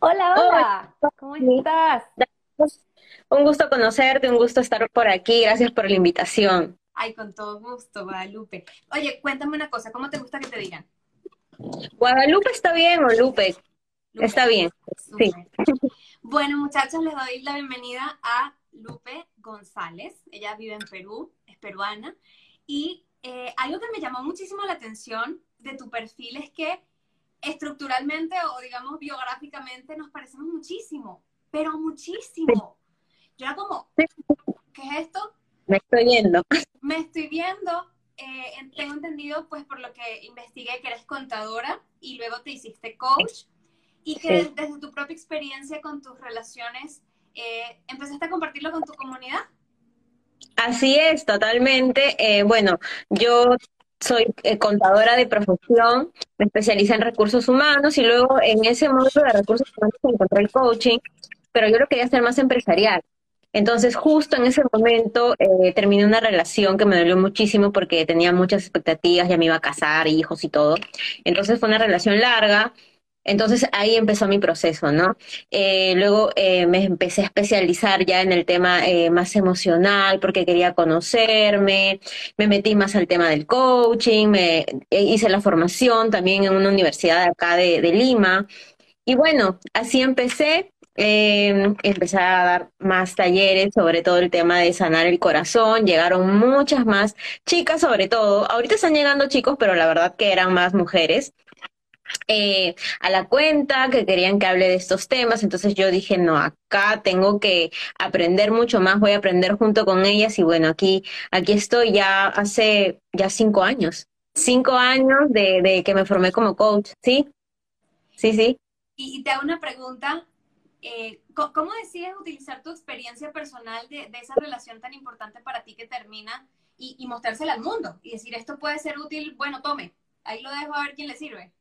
Hola, hola. ¿Cómo estás? Un gusto conocerte, un gusto estar por aquí. Gracias por la invitación. Ay, con todo gusto, Guadalupe. Oye, cuéntame una cosa, ¿cómo te gusta que te digan? Guadalupe está bien o Lupe. Está bien. Sí. Bueno, muchachos, les doy la bienvenida a Lupe González. Ella vive en Perú, es peruana. Y eh, algo que me llamó muchísimo la atención de tu perfil es que estructuralmente o digamos biográficamente nos parecemos muchísimo, pero muchísimo. Yo era como, ¿qué es esto? Me estoy viendo. Me estoy viendo. Eh, tengo entendido, pues por lo que investigué, que eres contadora y luego te hiciste coach y que desde tu propia experiencia con tus relaciones eh, empezaste a compartirlo con tu comunidad. Así es, totalmente. Eh, bueno, yo soy eh, contadora de profesión, me especialicé en recursos humanos y luego en ese módulo de recursos humanos encontré el coaching, pero yo lo quería hacer más empresarial. Entonces, justo en ese momento eh, terminé una relación que me dolió muchísimo porque tenía muchas expectativas, ya me iba a casar, hijos y todo. Entonces fue una relación larga entonces ahí empezó mi proceso, ¿no? Eh, luego eh, me empecé a especializar ya en el tema eh, más emocional porque quería conocerme, me metí más al tema del coaching, me hice la formación también en una universidad acá de, de Lima. Y bueno, así empecé. empecé a dar más talleres sobre todo el tema de sanar el corazón. Llegaron muchas más chicas, sobre todo. Ahorita están llegando chicos, pero la verdad que eran más mujeres. Eh, a la cuenta, que querían que hable de estos temas, entonces yo dije, no, acá tengo que aprender mucho más, voy a aprender junto con ellas y bueno, aquí, aquí estoy ya hace ya cinco años, cinco años de, que me formé como coach, ¿sí? Sí, sí. Y, te hago una pregunta, eh, ¿cómo decides utilizar tu experiencia personal de, esa relación tan importante para ti que termina y, y mostrársela al mundo? Y decir, esto puede ser útil, bueno, tome, ahí lo dejo a ver quién le sirve.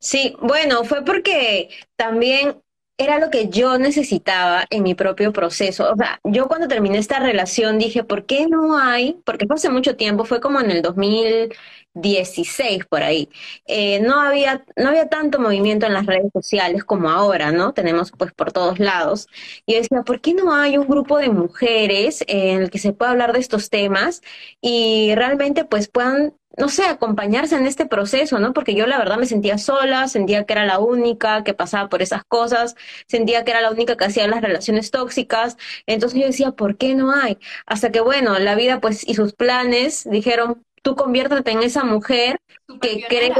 Sí, bueno, fue porque también era lo que yo necesitaba en mi propio proceso. O sea, yo cuando terminé esta relación dije, ¿por qué no hay? Porque fue hace mucho tiempo, fue como en el 2016 por ahí. Eh, no había no había tanto movimiento en las redes sociales como ahora, ¿no? Tenemos pues por todos lados. Y yo decía, ¿por qué no hay un grupo de mujeres en el que se pueda hablar de estos temas y realmente pues puedan no sé, acompañarse en este proceso, ¿no? Porque yo la verdad me sentía sola, sentía que era la única que pasaba por esas cosas, sentía que era la única que hacía las relaciones tóxicas, entonces yo decía, ¿por qué no hay? Hasta que, bueno, la vida pues y sus planes dijeron, tú conviértete en esa mujer que cree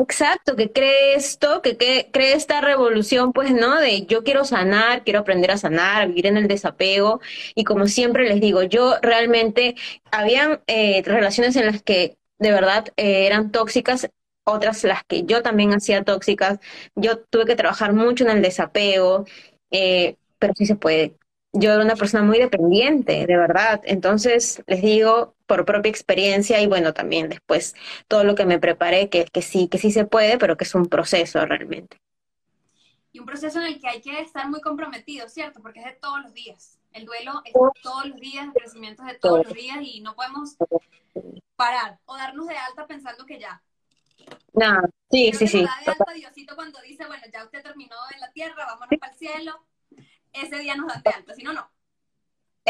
Exacto, que cree esto, que, cree esta revolución, pues, ¿no? De yo quiero sanar, quiero aprender a sanar, a vivir en el desapego. Y como siempre les digo, yo realmente, habían eh, relaciones en las que de verdad eh, eran tóxicas, otras las que yo también hacía tóxicas. Yo tuve que trabajar mucho en el desapego, eh, pero sí se puede yo era una persona muy dependiente, de verdad. Entonces, les digo por propia experiencia y bueno, también después todo lo que me preparé, que, que sí, que sí se puede, pero que es un proceso realmente. Y un proceso en el que hay que estar muy comprometido, ¿cierto? Porque es de todos los días. El duelo es todos los días, el crecimiento es de todos los días y no podemos parar o darnos de alta pensando que ya. No, sí, sí, sí. de alta Diosito cuando dice, bueno, ya usted terminó en la tierra, vámonos para el cielo ese día nos dan de alta, si no, no.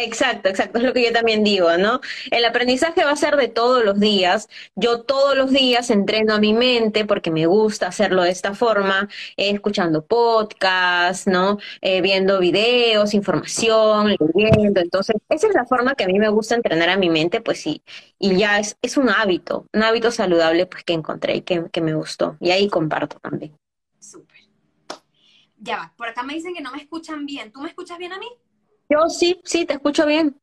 Exacto, exacto, es lo que yo también digo, ¿no? El aprendizaje va a ser de todos los días. Yo todos los días entreno a mi mente porque me gusta hacerlo de esta forma, eh, escuchando podcasts, ¿no? Eh, viendo videos, información, leyendo. Entonces, esa es la forma que a mí me gusta entrenar a mi mente, pues sí. Y ya es, es un hábito, un hábito saludable pues que encontré y que, que me gustó. Y ahí comparto también. Ya va, por acá me dicen que no me escuchan bien. ¿Tú me escuchas bien a mí? Yo sí, sí, te escucho bien.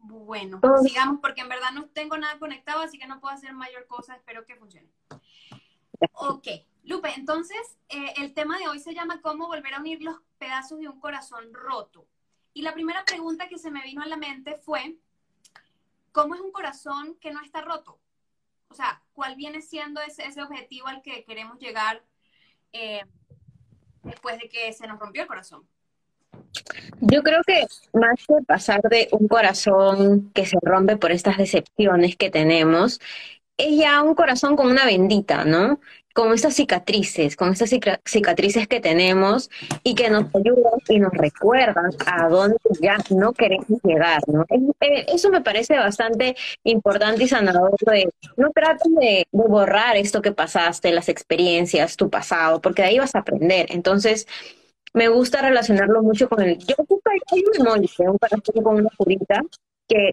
Bueno, sigamos porque en verdad no tengo nada conectado, así que no puedo hacer mayor cosa. Espero que funcione. Ok, Lupe, entonces eh, el tema de hoy se llama cómo volver a unir los pedazos de un corazón roto. Y la primera pregunta que se me vino a la mente fue, ¿cómo es un corazón que no está roto? O sea, ¿cuál viene siendo ese, ese objetivo al que queremos llegar eh, después de que se nos rompió el corazón? Yo creo que más que pasar de un corazón que se rompe por estas decepciones que tenemos, es ya un corazón con una bendita, ¿no? Con estas cicatrices, con estas cicatrices que tenemos y que nos ayudan y nos recuerdan a dónde ya no queremos llegar, ¿no? Eh, eso me parece bastante importante y sanador de no trates de, borrar esto que pasaste, las experiencias, tu pasado, porque de ahí vas a aprender. Entonces, me gusta relacionarlo mucho con el... Yo hay un emoji, un corazón con una curita, que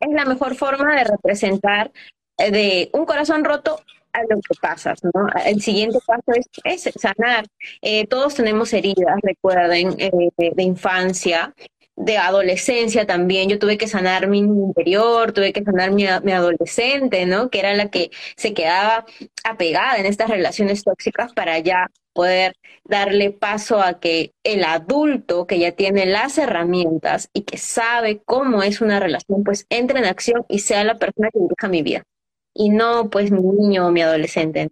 es la mejor forma de representar eh, de un corazón roto a lo que pasas, ¿no? El siguiente paso es, sanar. Eh, todos tenemos heridas, recuerden, eh, de, infancia, de adolescencia también. Yo tuve que sanar mi interior, tuve que sanar mi, mi, adolescente, ¿no? Que era la que se quedaba apegada en estas relaciones tóxicas para ya poder darle paso a que el adulto que ya tiene las herramientas y que sabe cómo es una relación, pues entre en acción y sea la persona que dirija mi vida y no pues mi niño o mi adolescente.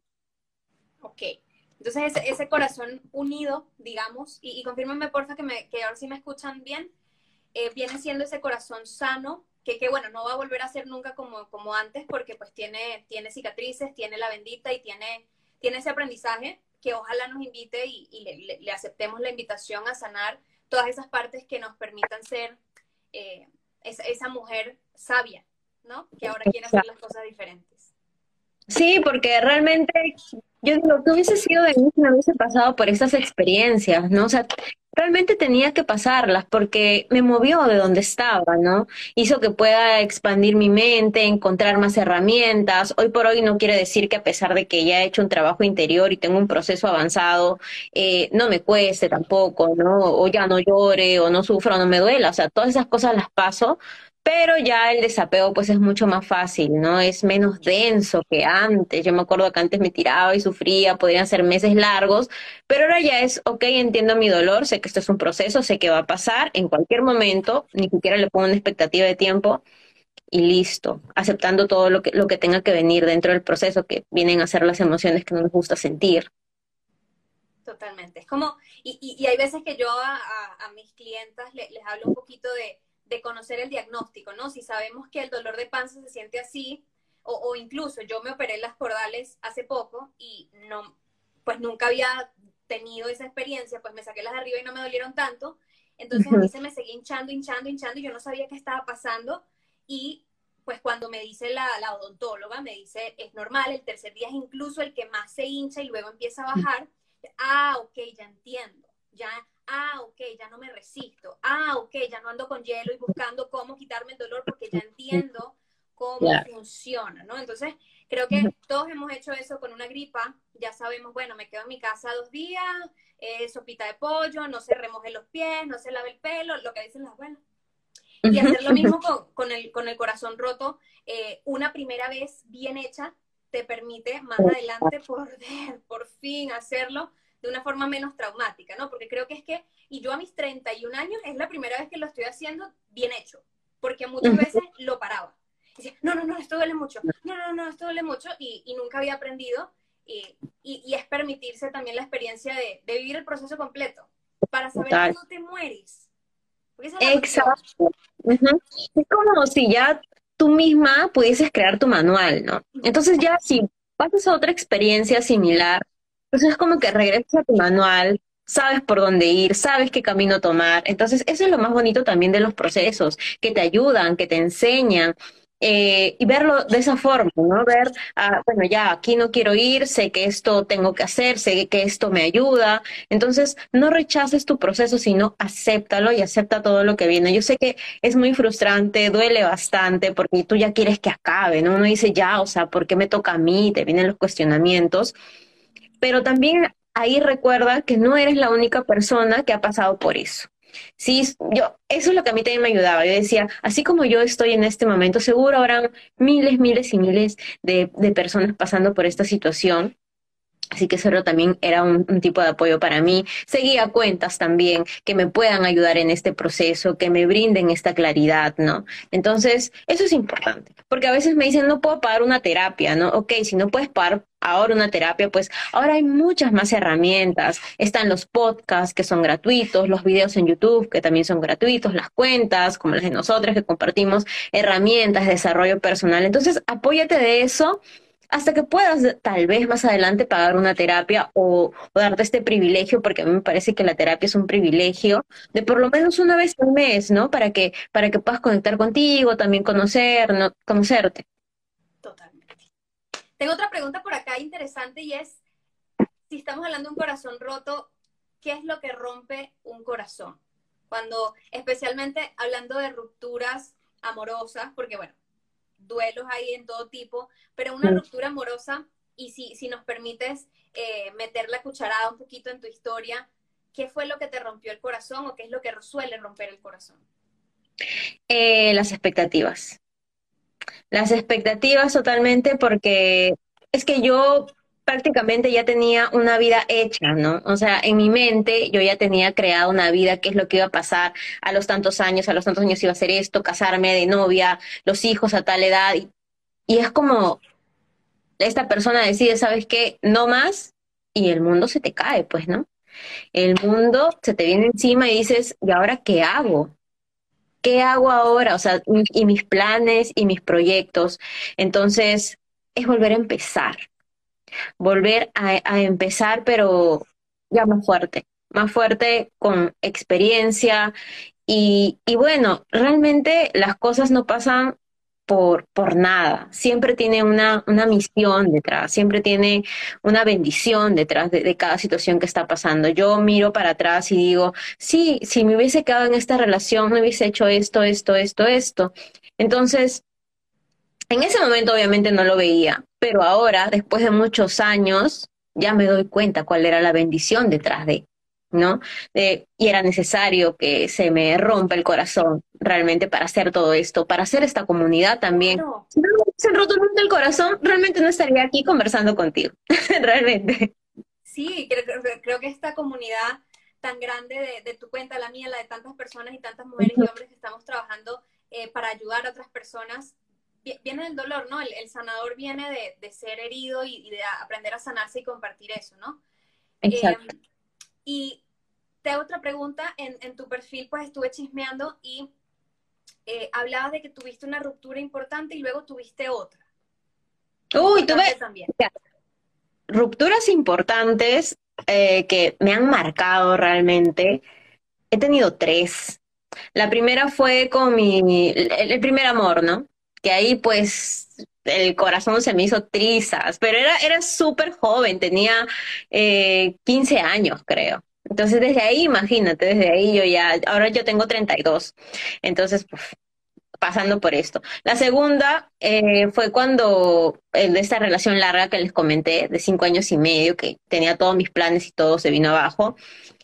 Ok, entonces ese, ese corazón unido, digamos, y, y confírmenme porfa que, me, que ahora sí me escuchan bien, eh, viene siendo ese corazón sano, que, que, bueno, no va a volver a ser nunca como, como antes porque pues tiene, tiene cicatrices, tiene la bendita y tiene, tiene ese aprendizaje que ojalá nos invite y, y le, le, aceptemos la invitación a sanar todas esas partes que nos permitan ser eh, esa, esa mujer sabia, ¿no? Que ahora quiere hacer las cosas diferentes. Sí, porque realmente yo digo, que hubiese sido de mí si no hubiese pasado por esas experiencias, ¿no? O sea, realmente tenía que pasarlas porque me movió de donde estaba, ¿no? Hizo que pueda expandir mi mente, encontrar más herramientas. Hoy por hoy no quiere decir que a pesar de que ya he hecho un trabajo interior y tengo un proceso avanzado, eh, no me cueste tampoco, ¿no? O ya no llore, o no sufra, o no me duela. O sea, todas esas cosas las paso pero ya el desapego pues es mucho más fácil, ¿no? Es menos denso que antes. Yo me acuerdo que antes me tiraba y sufría, podrían ser meses largos, pero ahora ya es, ok, entiendo mi dolor, sé que esto es un proceso, sé que va a pasar en cualquier momento, ni siquiera le pongo una expectativa de tiempo y listo, aceptando todo lo que, lo que tenga que venir dentro del proceso, que vienen a ser las emociones que no nos gusta sentir. Totalmente. Es como, y, y, hay veces que yo a, a, mis clientas les hablo un poquito de de conocer el diagnóstico, ¿no? Si sabemos que el dolor de panza se siente así, o, incluso yo me operé las cordales hace poco y no, pues nunca había tenido esa experiencia, pues me saqué las de arriba y no me dolieron tanto, entonces a mí se me seguía hinchando, hinchando, hinchando y yo no sabía qué estaba pasando. Y pues cuando me dice la, la odontóloga, me dice, es normal, el tercer día es incluso el que más se hincha y luego empieza a bajar, ah, ok, ya entiendo, ya ah, ok, ya no me resisto, ah, ok, ya no ando con hielo y buscando cómo quitarme el dolor porque ya entiendo cómo funciona, ¿no? Entonces, creo que todos hemos hecho eso con una gripa, ya sabemos, bueno, me quedo en mi casa dos días, eh, sopita de pollo, no se remoje los pies, no se lave el pelo, lo que dicen las abuelas. Y hacer lo mismo con, con, el, con el corazón roto, eh, una primera vez bien hecha te permite más adelante poder por fin hacerlo de una forma menos traumática, ¿no? Porque creo que es que, y yo a mis 31 años es la primera vez que lo estoy haciendo bien hecho, porque muchas veces lo paraba. decía, no, no, no, esto duele mucho, no, no, no, esto duele mucho, y, y nunca había aprendido, y, y, es permitirse también la experiencia de, de, vivir el proceso completo, para saber que no te mueres. Exacto. Es como si ya tú misma pudieses crear tu manual, ¿no? Entonces ya si pasas a otra experiencia similar, entonces es como que regresas a tu manual, sabes por dónde ir, sabes qué camino tomar. Entonces eso es lo más bonito también de los procesos, que te ayudan, que te enseñan. Eh, y verlo de esa forma, ¿no? Ver, ah, bueno, ya aquí no quiero ir, sé que esto tengo que hacer, sé que esto me ayuda. Entonces, no rechaces tu proceso, sino acéptalo y acepta todo lo que viene. Yo sé que es muy frustrante, duele bastante, porque tú ya quieres que acabe, ¿no? Uno dice, ya, o sea, ¿por qué me toca a mí? Te vienen los cuestionamientos pero también ahí recuerda que no eres la única persona que ha pasado por eso. Sí, yo, eso es lo que a mí también me ayudaba. Yo decía, así como yo estoy en este momento, seguro habrán miles, miles y miles de, de personas pasando por esta situación. Así que eso también era un, tipo de apoyo para mí. Seguía cuentas también que me puedan ayudar en este proceso, que me brinden esta claridad, ¿no? Entonces, eso es importante, porque a veces me dicen, no puedo pagar una terapia, ¿no? Ok, si no puedes pagar ahora una terapia, pues ahora hay muchas más herramientas. Están los podcasts que son gratuitos, los videos en YouTube que también son gratuitos, las cuentas como las de nosotras que compartimos herramientas de desarrollo personal. Entonces, apóyate de eso hasta que puedas tal vez más adelante pagar una terapia o, darte este privilegio, porque a mí me parece que la terapia es un privilegio, de por lo menos una vez al mes, ¿no? Para que, para que puedas conectar contigo, también conocer, ¿no? conocerte. Totalmente. Tengo otra pregunta por acá interesante y es, si estamos hablando de un corazón roto, ¿qué es lo que rompe un corazón? Cuando, especialmente hablando de rupturas amorosas, porque bueno, duelos hay en todo tipo, pero una ruptura amorosa, y si, si nos permites eh, meter la cucharada un poquito en tu historia, ¿qué fue lo que te rompió el corazón o qué es lo que suele romper el corazón? Eh, las expectativas. Las expectativas totalmente porque es que yo prácticamente ya tenía una vida hecha, ¿no? O sea, en mi mente yo ya tenía creado una vida, qué es lo que iba a pasar a los tantos años, a los tantos años iba a hacer esto, casarme de novia, los hijos a tal edad. Y, y es como esta persona decide, ¿sabes qué? No más y el mundo se te cae, pues, ¿no? El mundo se te viene encima y dices, ¿y ahora qué hago? ¿Qué hago ahora? O sea, y mis planes y mis proyectos. Entonces, es volver a empezar volver a, empezar, pero ya más fuerte, más fuerte con experiencia. Y, y bueno, realmente las cosas no pasan por, por nada. Siempre tiene una, una misión detrás, siempre tiene una bendición detrás de, cada situación que está pasando. Yo miro para atrás y digo, sí, si me hubiese quedado en esta relación, no hubiese hecho esto, esto, esto, esto. Entonces, en ese momento obviamente no lo veía, pero ahora, después de muchos años, ya me doy cuenta cuál era la bendición detrás de, ¿no? y era necesario que se me rompa el corazón realmente para hacer todo esto, para hacer esta comunidad también. Si no me hubiese roto el corazón, realmente no estaría aquí conversando contigo, realmente. Sí, creo, creo, que esta comunidad tan grande de, tu cuenta, la mía, la de tantas personas y tantas mujeres y hombres que estamos trabajando eh, para ayudar a otras personas, viene del dolor, ¿no? El, sanador viene de, ser herido y, de aprender a sanarse y compartir eso, ¿no? Exacto. Em, y te hago otra pregunta, en, tu perfil pues estuve chismeando y eh, hablabas de que tuviste una ruptura importante y luego tuviste otra. Uy, tuve también. rupturas importantes eh, que me han marcado realmente. He tenido tres. La primera fue con mi, el primer amor, ¿no? Que ahí pues el corazón se me hizo trizas, pero era, era súper joven, tenía eh, 15 años creo. Entonces desde ahí, imagínate, desde ahí yo ya, ahora yo tengo 32. Entonces, pues, pasando por esto. La segunda eh, fue cuando, de esta relación larga que les comenté, de cinco años y medio, que tenía todos mis planes y todo se vino abajo.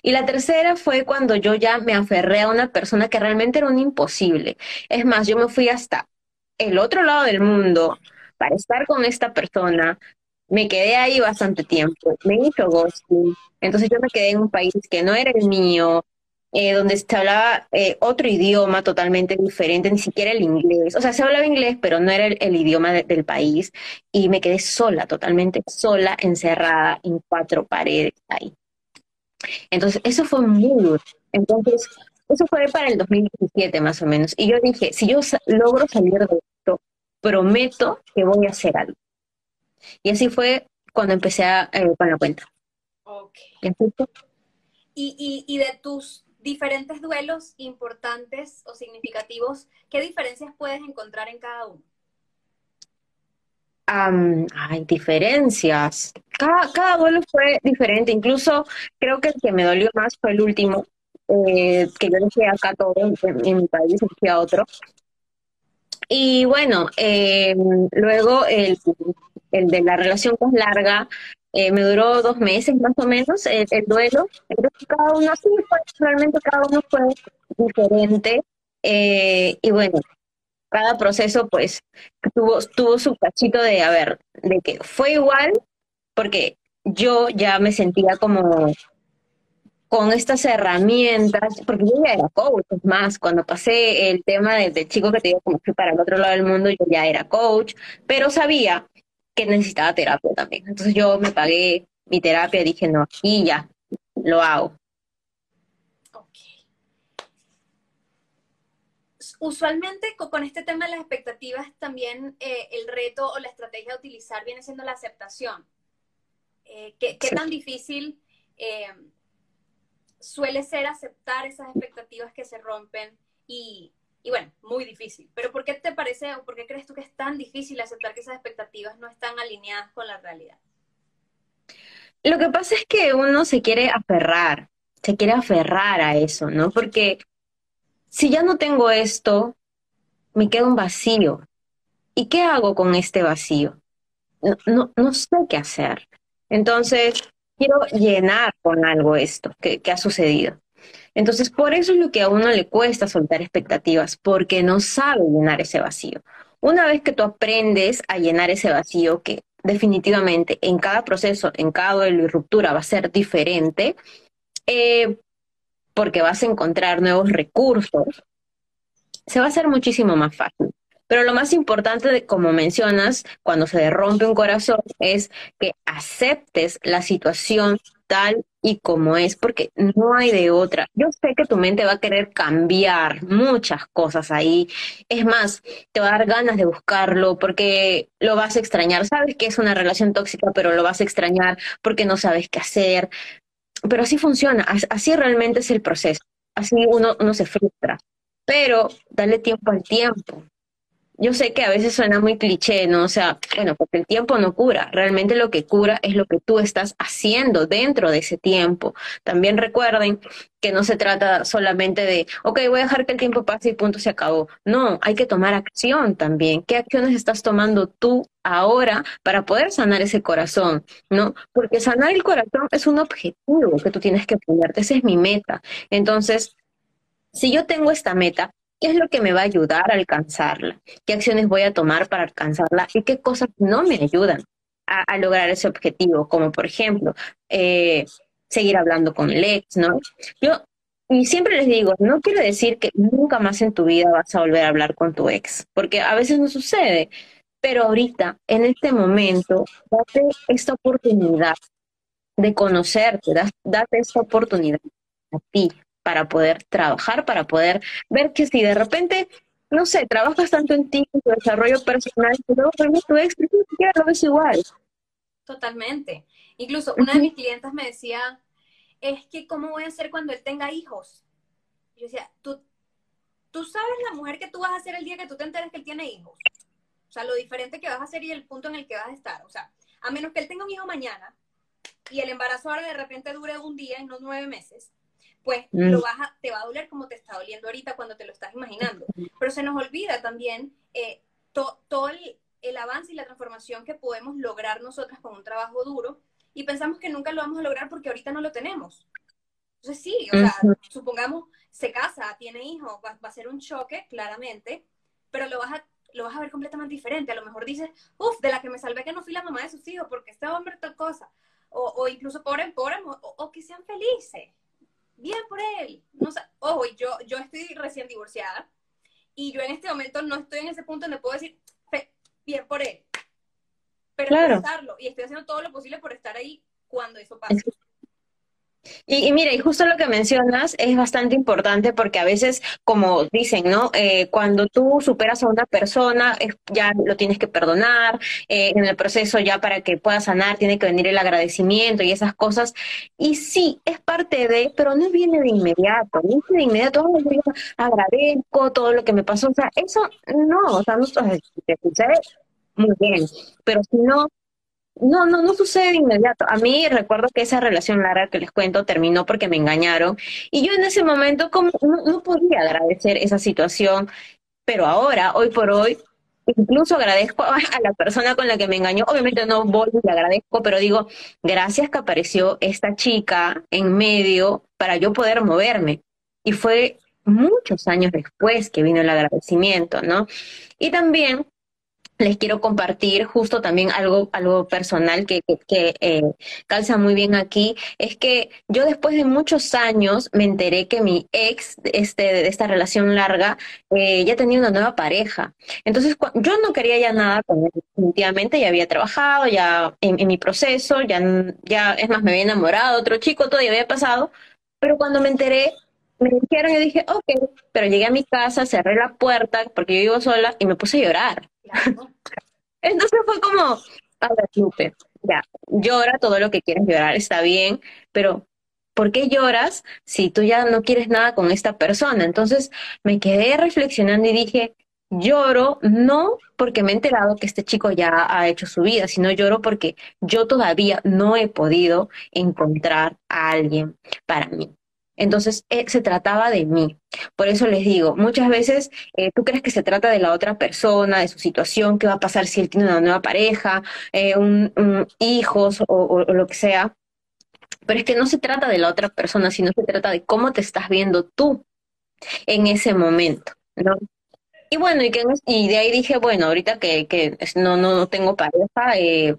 Y la tercera fue cuando yo ya me aferré a una persona que realmente era un imposible. Es más, yo me fui hasta el otro lado del mundo para estar con esta persona. Me quedé ahí bastante tiempo, me hizo ghosting, entonces yo me quedé en un país que no era el mío, eh, donde se hablaba eh, otro idioma totalmente diferente, ni siquiera el inglés. O sea, se hablaba inglés, pero no era el, idioma del país. Y me quedé sola, totalmente sola, encerrada en cuatro paredes ahí. Entonces, eso fue muy duro. Entonces, eso fue para el 2017 más o menos. Y yo dije, si yo logro salir de esto, prometo que voy a hacer algo. Y así fue cuando empecé a, eh, con la cuenta. Ok. ¿Y, y, de tus diferentes duelos importantes o significativos, ¿qué diferencias puedes encontrar en cada uno? hay diferencias. Cada, cada duelo fue diferente. Incluso creo que el que me dolió más fue el último, eh, que yo dejé acá todo en, mi país, fui a otro. Y bueno, eh, luego el, el, de la relación más larga eh, me duró dos meses más o menos el, duelo. Entonces cada uno, sí, realmente cada uno fue diferente. y bueno, cada proceso pues tuvo, tuvo su cachito de, a ver, de que fue igual, porque yo ya me sentía como con estas herramientas, porque yo ya era coach, es más, cuando pasé el tema del, chico que te digo como fui para el otro lado del mundo, yo ya era coach, pero sabía que necesitaba terapia también. Entonces yo me pagué mi terapia, dije, no, y ya, lo hago. Usualmente con este tema de las expectativas también eh, el reto o la estrategia a utilizar viene siendo la aceptación. Eh, ¿qué, tan difícil eh, suele ser aceptar esas expectativas que se rompen y, bueno, muy difícil. Pero ¿por qué te parece o por qué crees tú que es tan difícil aceptar que esas expectativas no están alineadas con la realidad? Lo que pasa es que uno se quiere aferrar, se quiere aferrar a eso, ¿no? Porque si ya no tengo esto, me queda un vacío. ¿Y qué hago con este vacío? No, no, sé qué hacer. Entonces, quiero llenar con algo esto que, ha sucedido. Entonces, por eso es lo que a uno le cuesta soltar expectativas, porque no sabe llenar ese vacío. Una vez que tú aprendes a llenar ese vacío, que definitivamente en cada proceso, en cada duelo y ruptura va a ser diferente, eh, porque vas a encontrar nuevos recursos, se va a hacer muchísimo más fácil. Pero lo más importante, de, como mencionas, cuando se rompe un corazón, es que aceptes la situación tal y como es, porque no hay de otra. Yo sé que tu mente va a querer cambiar muchas cosas ahí. Es más, te va a dar ganas de buscarlo porque lo vas a extrañar. Sabes que es una relación tóxica, pero lo vas a extrañar porque no sabes qué hacer. Pero así funciona, así realmente es el proceso. Así uno, uno se frustra. Pero dale tiempo al tiempo yo sé que a veces suena muy cliché, ¿no? O sea, bueno, porque el tiempo no cura. Realmente lo que cura es lo que tú estás haciendo dentro de ese tiempo. También recuerden que no se trata solamente de, ok, voy a dejar que el tiempo pase y punto se acabó. No, hay que tomar acción también. ¿Qué acciones estás tomando tú ahora para poder sanar ese corazón? ¿No? Porque sanar el corazón es un objetivo que tú tienes que ponerte. Esa es mi meta. Entonces, si yo tengo esta meta, ¿Qué es lo que me va a ayudar a alcanzarla? ¿Qué acciones voy a tomar para alcanzarla? ¿Y qué cosas no me ayudan a, lograr ese objetivo? Como por ejemplo, eh, seguir hablando con el ex, ¿no? Yo y siempre les digo, no quiero decir que nunca más en tu vida vas a volver a hablar con tu ex, porque a veces no sucede, pero ahorita, en este momento, date esta oportunidad de conocerte, date esta oportunidad a ti, para poder trabajar, para poder ver que si de repente, no sé, trabajas tanto en ti, en tu desarrollo personal, y luego tu ex, ni siquiera lo ves igual. Totalmente. Incluso una de mis clientes me decía, es que ¿cómo voy a hacer cuando él tenga hijos? yo decía, tú, tú sabes la mujer que tú vas a ser el día que tú te enteres que él tiene hijos. O sea, lo diferente que vas a hacer y el punto en el que vas a estar. O sea, a menos que él tenga un hijo mañana y el embarazo ahora de repente dure un día y no nueve meses, pues mm. lo vas te va a doler como te está doliendo ahorita cuando te lo estás imaginando. Pero se nos olvida también eh, todo el, avance y la transformación que podemos lograr nosotras con un trabajo duro y pensamos que nunca lo vamos a lograr porque ahorita no lo tenemos. Entonces sí, o sea, supongamos se casa, tiene hijos, va, a ser un choque, claramente, pero lo vas a lo vas a ver completamente diferente. A lo mejor dices, uff, de la que me salvé que no fui la mamá de sus hijos porque este hombre tal cosa. O, o incluso pobre, pobre, o, o que sean felices bien por él. No, ojo, yo, yo estoy recién divorciada y yo en este momento no estoy en ese punto donde puedo decir, bien por él. Pero claro. pensarlo y estoy haciendo todo lo posible por estar ahí cuando eso pase. Y, mira, y justo lo que mencionas es bastante importante porque a veces, como dicen, ¿no? Eh, cuando tú superas a una persona, ya lo tienes que perdonar, eh, en el proceso ya para que pueda sanar tiene que venir el agradecimiento y esas cosas. Y sí, es parte de, pero no viene de inmediato, no viene de inmediato, agradezco todo lo que me pasó, o sea, eso no, o sea, no, te sucede muy bien, pero si no, no, no, no sucede de inmediato. A mí recuerdo que esa relación larga que les cuento terminó porque me engañaron y yo en ese momento como no, podía agradecer esa situación, pero ahora, hoy por hoy, incluso agradezco a la persona con la que me engañó. Obviamente no voy y le agradezco, pero digo, gracias que apareció esta chica en medio para yo poder moverme. Y fue muchos años después que vino el agradecimiento, ¿no? Y también les quiero compartir justo también algo, algo personal que, que, eh, calza muy bien aquí, es que yo después de muchos años me enteré que mi ex este, de esta relación larga eh, ya tenía una nueva pareja. Entonces yo no quería ya nada con él, definitivamente ya había trabajado, ya en, mi proceso, ya, ya es más, me había enamorado, otro chico, todo ya había pasado, pero cuando me enteré me dijeron, yo dije, ok, pero llegué a mi casa, cerré la puerta porque yo vivo sola y me puse a llorar. Entonces fue como, a ver, Lupe, ya, llora todo lo que quieres llorar, está bien, pero ¿por qué lloras si tú ya no quieres nada con esta persona? Entonces me quedé reflexionando y dije, lloro no porque me he enterado que este chico ya ha hecho su vida, sino lloro porque yo todavía no he podido encontrar a alguien para mí. Entonces, eh, se trataba de mí. Por eso les digo, muchas veces eh, tú crees que se trata de la otra persona, de su situación, qué va a pasar si él tiene una nueva pareja, eh, un, hijos o, lo que sea. Pero es que no se trata de la otra persona, sino se trata de cómo te estás viendo tú en ese momento. Y bueno, y, que, y de ahí dije, bueno, ahorita que, que no, no, no tengo pareja, eh,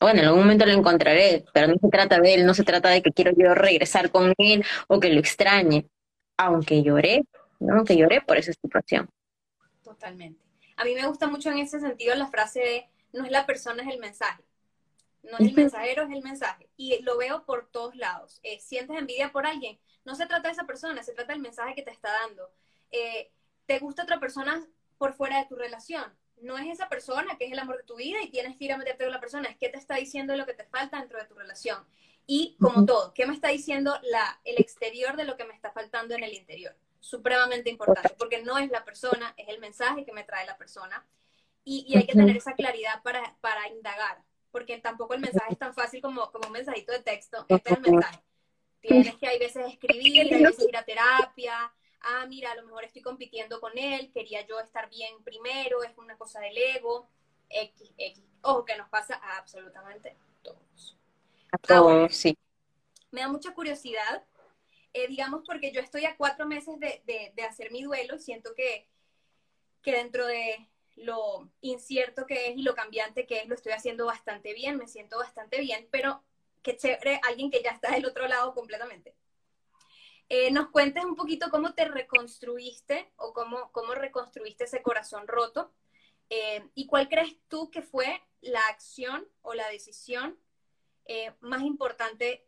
bueno, en algún momento lo encontraré, pero no se trata de él, no se trata de que quiero yo regresar con él o que lo extrañe, aunque lloré, ¿no? Aunque lloré por esa situación. Totalmente. A mí me gusta mucho en ese sentido la frase de no es la persona, es el mensaje. No es el mensajero, es el mensaje. Y lo veo por todos lados. Eh, sientes envidia por alguien. No se trata de esa persona, se trata del mensaje que te está dando. Eh, ¿Te gusta otra persona por fuera de tu relación? No es esa persona que es el amor de tu vida y tienes que ir a meterte con la persona, es qué te está diciendo lo que te falta dentro de tu relación. Y como todo, ¿qué me está diciendo la, el exterior de lo que me está faltando en el interior? Supremamente importante, porque no es la persona, es el mensaje que me trae la persona. Y, hay que tener esa claridad para, para, indagar, porque tampoco el mensaje es tan fácil como, como un mensajito de texto, este es el mensaje. Tienes que hay veces escribir, hay veces ir a terapia, ah, mira, a lo mejor estoy compitiendo con él, quería yo estar bien primero, es una cosa del ego, X, X. Ojo, que nos pasa a absolutamente todos. A todos, sí. Me da mucha curiosidad, eh, digamos, porque yo estoy a cuatro meses de, de, hacer mi duelo y siento que, que dentro de lo incierto que es y lo cambiante que es, lo estoy haciendo bastante bien, me siento bastante bien, pero qué chévere alguien que ya está del otro lado completamente. Eh, nos cuentes un poquito cómo te reconstruiste o cómo, cómo reconstruiste ese corazón roto eh, y cuál crees tú que fue la acción o la decisión eh, más importante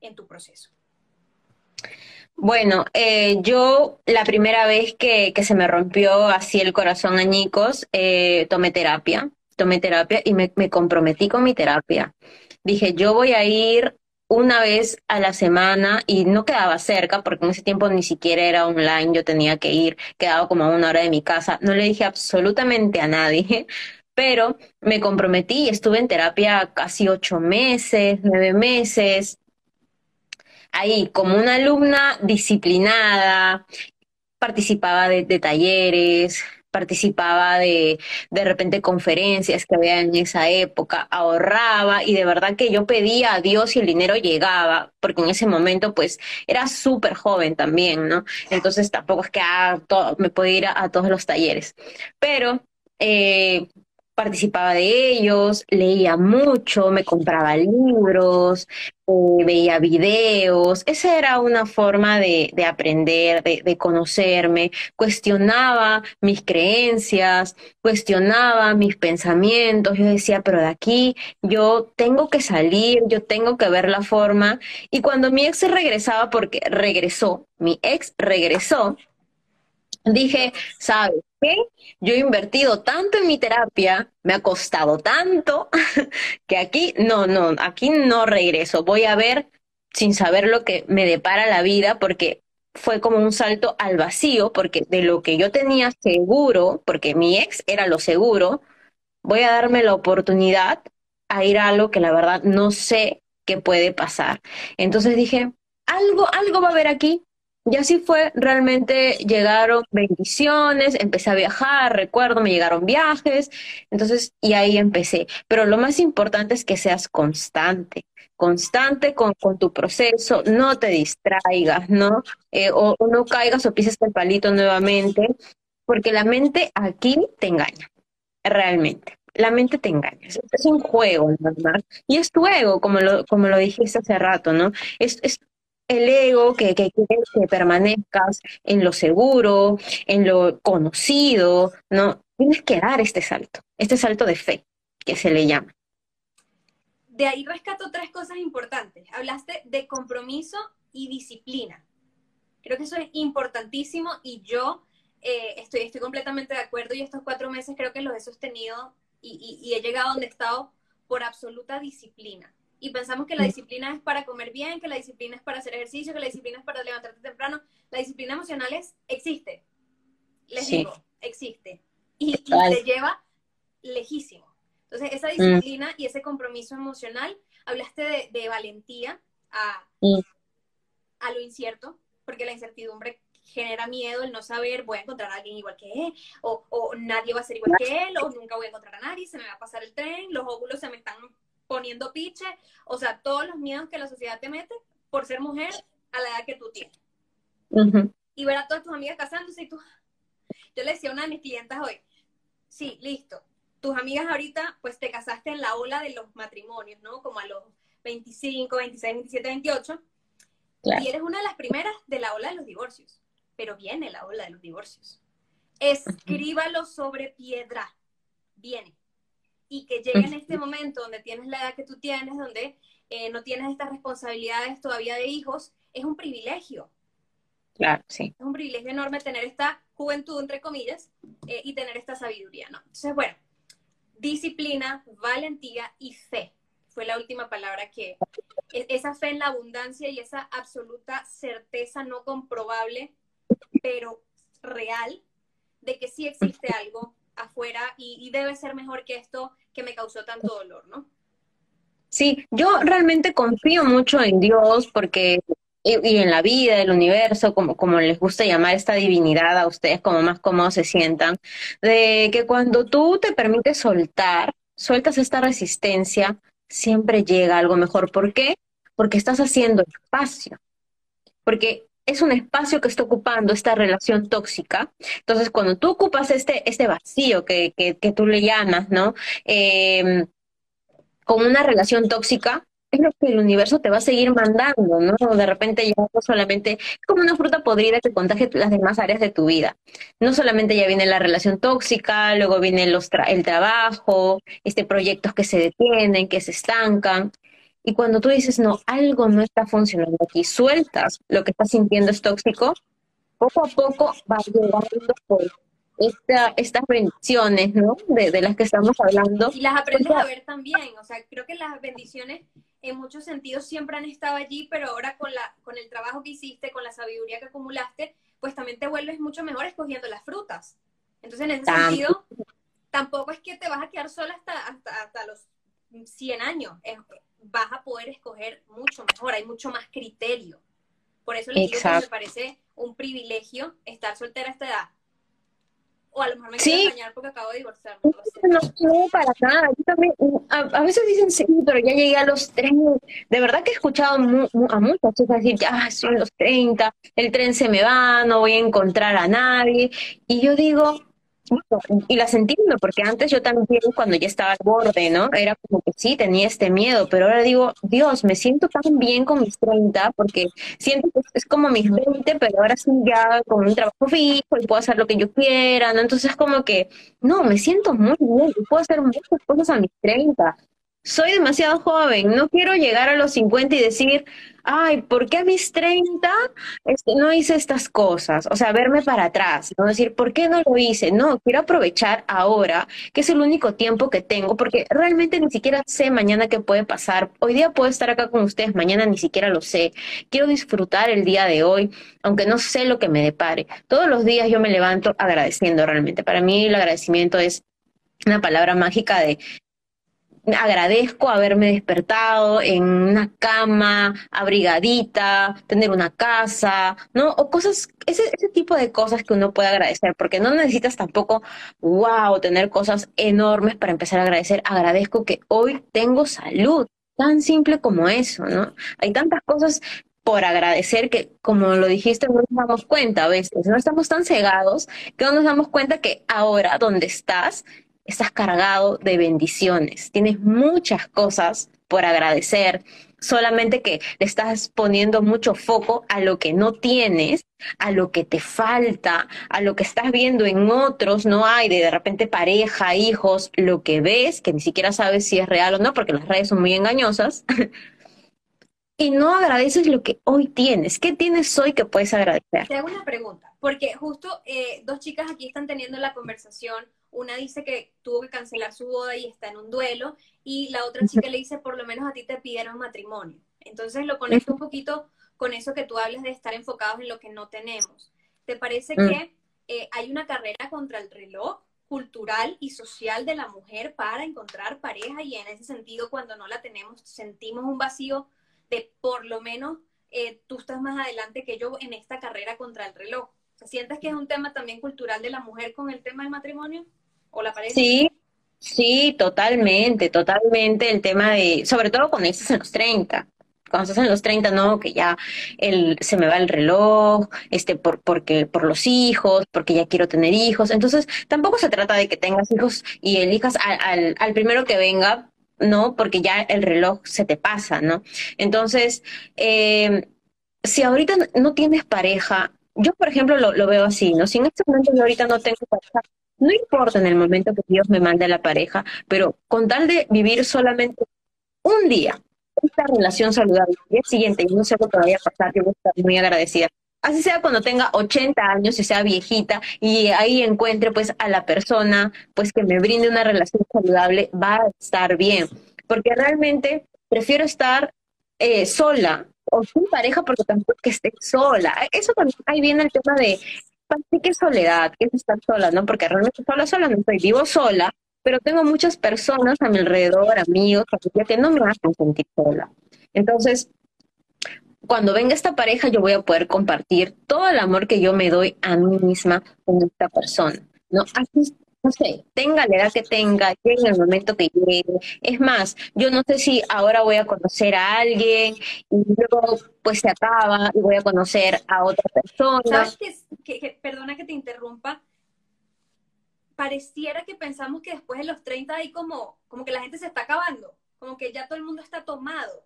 en tu proceso. Bueno, yo la primera vez que, se me rompió así el corazón añicos, tomé terapia, tomé terapia y me comprometí con mi terapia. Dije, yo voy a ir una vez a la semana y no quedaba cerca porque en ese tiempo ni siquiera era online, yo tenía que ir, quedaba como a una hora de mi casa, no le dije absolutamente a nadie, pero me comprometí y estuve en terapia casi ocho meses, nueve meses, ahí como una alumna disciplinada, participaba de, de talleres, participaba de de repente conferencias que había en esa época, ahorraba y de verdad que yo pedía a Dios y el dinero llegaba, porque en ese momento pues era súper joven también, ¿no? Entonces tampoco es que ah, me podía ir a, todos los talleres, pero eh, participaba de ellos, leía mucho, me compraba libros, eh, veía videos. Esa era una forma de, de aprender, de, de, conocerme. Cuestionaba mis creencias, cuestionaba mis pensamientos. Yo decía, pero de aquí yo tengo que salir, yo tengo que ver la forma. Y cuando mi ex regresaba, porque regresó, mi ex regresó, dije, ¿sabes qué? Yo he invertido tanto en mi terapia, me ha costado tanto, que aquí no, no, aquí no regreso. Voy a ver sin saber lo que me depara la vida, porque fue como un salto al vacío, porque de lo que yo tenía seguro, porque mi ex era lo seguro, voy a darme la oportunidad a ir a algo que la verdad no sé qué puede pasar. Entonces dije, algo, algo va a haber aquí, y así fue, realmente llegaron bendiciones, empecé a viajar, recuerdo, me llegaron viajes, entonces, y ahí empecé. Pero lo más importante es que seas constante, constante con, con tu proceso, no te distraigas, ¿no? Eh, o, no caigas o pises el palito nuevamente, porque la mente aquí te engaña. realmente. La mente te engaña, es, un juego, ¿no? Y es tu ego, como lo, como lo dijiste hace rato, ¿no? Es el ego que, que quiere que permanezcas en lo seguro, en lo conocido, ¿no? Tienes que dar este salto, este salto de fe, que se le llama. De ahí rescato tres cosas importantes. Hablaste de compromiso y disciplina. Creo que eso es importantísimo y yo eh, estoy, estoy completamente de acuerdo y estos cuatro meses creo que los he sostenido y, y he llegado a donde he estado por absoluta disciplina y pensamos que la disciplina es para comer bien, que la disciplina es para hacer ejercicio, que la disciplina es para levantarte temprano. La disciplina emocional es, existe. Les digo, existe. Y, te lleva lejísimo. Entonces, esa mm. disciplina y ese compromiso emocional, hablaste de, valentía a, mm. a lo incierto, porque la incertidumbre genera miedo el no saber, voy a encontrar a alguien igual que él, o, o, nadie va a ser igual que él, o nunca voy a encontrar a nadie, se me va a pasar el tren, los óvulos se me están poniendo piche, o sea, todos los miedos que la sociedad te mete por ser mujer a la edad que tú tienes. Y ver a todas tus amigas casándose y tú... Yo le decía a una de mis clientas hoy, sí, listo, tus amigas ahorita pues te casaste en la ola de los matrimonios, ¿no? Como a los 25, 26, 27, 28. Y eres una de las primeras de la ola de los divorcios. Pero viene la ola de los divorcios. Escríbalo sobre piedra. Viene y que llegue en este momento donde tienes la edad que tú tienes, donde eh, no tienes estas responsabilidades todavía de hijos, es un privilegio. Claro, sí. Es un privilegio enorme tener esta juventud, entre comillas, eh, y tener esta sabiduría, ¿no? Entonces, bueno, disciplina, valentía y fe. Fue la última palabra que... E, esa fe en la abundancia y esa absoluta certeza no comprobable, pero real, de que sí existe algo afuera y, debe ser mejor que esto que me causó tanto dolor, ¿no? Sí, yo realmente confío mucho en Dios porque y, en la vida, el universo, como, como les gusta llamar esta divinidad a ustedes, como más cómodos se sientan, de que cuando tú te permites soltar, sueltas esta resistencia, siempre llega algo mejor. ¿Por qué? Porque estás haciendo espacio. Porque es un espacio que está ocupando esta relación tóxica. Entonces, cuando tú ocupas este, este vacío que, que, que tú le llamas, ¿no? Eh, con una relación tóxica, es lo que el universo te va a seguir mandando, ¿no? De repente ya no solamente, como una fruta podrida que contagia las demás áreas de tu vida. No solamente ya viene la relación tóxica, luego viene los el trabajo, este proyectos que se detienen, que se estancan. Y cuando tú dices, no, algo no está funcionando aquí, sueltas lo que estás sintiendo es tóxico, poco a poco va llegando por esta, estas bendiciones, ¿no? De, las que estamos hablando. Y las aprendes a ver también, o sea, creo que las bendiciones en muchos sentidos siempre han estado allí, pero ahora con, la, con el trabajo que hiciste, con la sabiduría que acumulaste, pues también te vuelves mucho mejor escogiendo las frutas. Entonces, en ese sentido, tampoco es que te vas a quedar sola hasta, hasta, hasta los 100 años vas a poder escoger mucho mejor, hay mucho más criterio. Por eso les digo que me parece un privilegio estar soltera a esta edad. O a lo mejor me quiero engañar porque acabo de divorciarme. No, no, para nada. a, veces dicen, sí, pero ya llegué a los 30. De verdad que he escuchado a muchas chicas decir, ya son los 30, el tren se me va, no voy a encontrar a nadie. Y yo digo, y las entiendo, porque antes yo también, cuando ya estaba al borde, ¿no? Era como que sí, tenía este miedo, pero ahora digo, Dios, me siento tan bien con mis 30, porque siento que es como mis 20, pero ahora sí ya con un trabajo fijo y puedo hacer lo que yo quiera, ¿no? Entonces como que, no, me siento muy bien, puedo hacer muchas cosas a mis 30 soy demasiado joven, no quiero llegar a los 50 y decir, ay, ¿por qué a mis 30 este, no hice estas cosas? O sea, verme para atrás, no decir, ¿por qué no lo hice? No, quiero aprovechar ahora, que es el único tiempo que tengo, porque realmente ni siquiera sé mañana qué puede pasar. Hoy día puedo estar acá con ustedes, mañana ni siquiera lo sé. Quiero disfrutar el día de hoy, aunque no sé lo que me depare. Todos los días yo me levanto agradeciendo realmente. Para mí el agradecimiento es una palabra mágica de agradezco haberme despertado en una cama abrigadita, tener una casa, ¿no? O cosas, ese, ese tipo de cosas que uno puede agradecer, porque no necesitas tampoco, wow, tener cosas enormes para empezar a agradecer. Agradezco que hoy tengo salud, tan simple como eso, ¿no? Hay tantas cosas por agradecer que, como lo dijiste, no nos damos cuenta a veces, no estamos tan cegados que no nos damos cuenta que ahora donde estás estás cargado de bendiciones, tienes muchas cosas por agradecer, solamente que le estás poniendo mucho foco a lo que no tienes, a lo que te falta, a lo que estás viendo en otros, no hay de, repente pareja, hijos, lo que ves, que ni siquiera sabes si es real o no, porque las redes son muy engañosas, y no agradeces lo que hoy tienes. ¿Qué tienes hoy que puedes agradecer? Te hago una pregunta, porque justo eh, dos chicas aquí están teniendo la conversación. Una dice que tuvo que cancelar su boda y está en un duelo, y la otra chica le dice, por lo menos a ti te pidieron matrimonio. Entonces lo conecto un poquito con eso que tú hablas de estar enfocados en lo que no tenemos. ¿Te parece Mm. que eh, hay una carrera contra el reloj cultural y social de la mujer para encontrar pareja y en ese sentido cuando no la tenemos sentimos un vacío de por lo menos eh, tú estás más adelante que yo en esta carrera contra el reloj? ¿Sientes que es un tema también cultural de la mujer con el tema del matrimonio Sí, sí, totalmente, totalmente el tema de, sobre todo cuando estás en los 30. Cuando estás en los 30, no, que ya el, se me va el reloj, este, por, porque, por los hijos, porque ya quiero tener hijos. Entonces, tampoco se trata de que tengas hijos y elijas al, al, al primero que venga, ¿no? Porque ya el reloj se te pasa, ¿no? Entonces, eh, si ahorita no tienes pareja, yo por ejemplo lo, lo veo así, ¿no? Si en este momento yo ahorita no tengo pareja, no importa en el momento que Dios me mande a la pareja, pero con tal de vivir solamente un día esta relación saludable, el día siguiente, yo no sé lo que vaya a pasar, yo voy a estar muy agradecida. Así sea cuando tenga 80 años y sea viejita y ahí encuentre pues a la persona pues que me brinde una relación saludable, va a estar bien. Porque realmente prefiero estar eh, sola o sin pareja porque tampoco que esté sola. Eso también, ahí viene el tema de ¿para qué qué soledad? ¿Qué es estar sola? ¿No? Porque realmente sola, sola no estoy, vivo sola, pero tengo muchas personas a mi alrededor, amigos, familia, que no me hacen sentir sola. Entonces, cuando venga esta pareja, yo voy a poder compartir todo el amor que yo me doy a mí misma con esta persona, ¿no? Así, no sé, tenga la edad que tenga, llegue en el momento que llegue. Es más, yo no sé si ahora voy a conocer a alguien y luego pues se acaba y voy a conocer a otra persona. ¿Sabes que, que, perdona que te interrumpa? Pareciera que pensamos que después de los 30 hay como, como que la gente se está acabando, como que ya todo el mundo está tomado.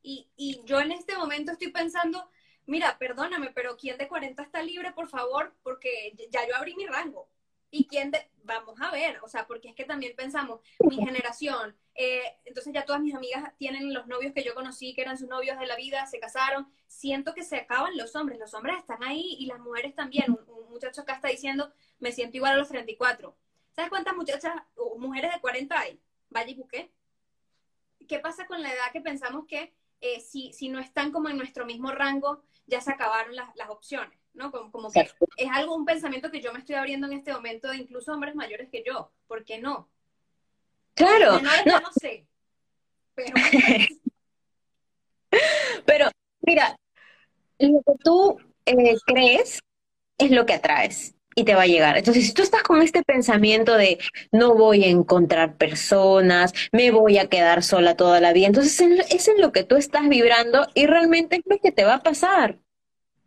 Y, y yo en este momento estoy pensando, mira, perdóname, pero ¿quién de 40 está libre, por favor? Porque ya yo abrí mi rango. ¿Y quién de...? Vamos a ver, o sea, porque es que también pensamos, mi generación, eh, entonces ya todas mis amigas tienen los novios que yo conocí, que eran sus novios de la vida, se casaron. Siento que se acaban los hombres, los hombres están ahí y las mujeres también. Un, un muchacho acá está diciendo, me siento igual a los 34. ¿Sabes cuántas muchachas o mujeres de 40 hay? Vaya y busqué. ¿Qué pasa con la edad que pensamos que eh, si, si no están como en nuestro mismo rango, ya se acabaron las, las opciones? ¿no? Como, como que Exacto. es algo, un pensamiento que yo me estoy abriendo en este momento de incluso hombres mayores que yo. ¿Por qué no? Claro, no, ya no sé. Pero pero mira, lo que tú eh, crees es lo que atraes y te va a llegar. Entonces, si tú estás con este pensamiento de no voy a encontrar personas, me voy a quedar sola toda la vida, entonces es en lo que tú estás vibrando y realmente es lo que te va a pasar.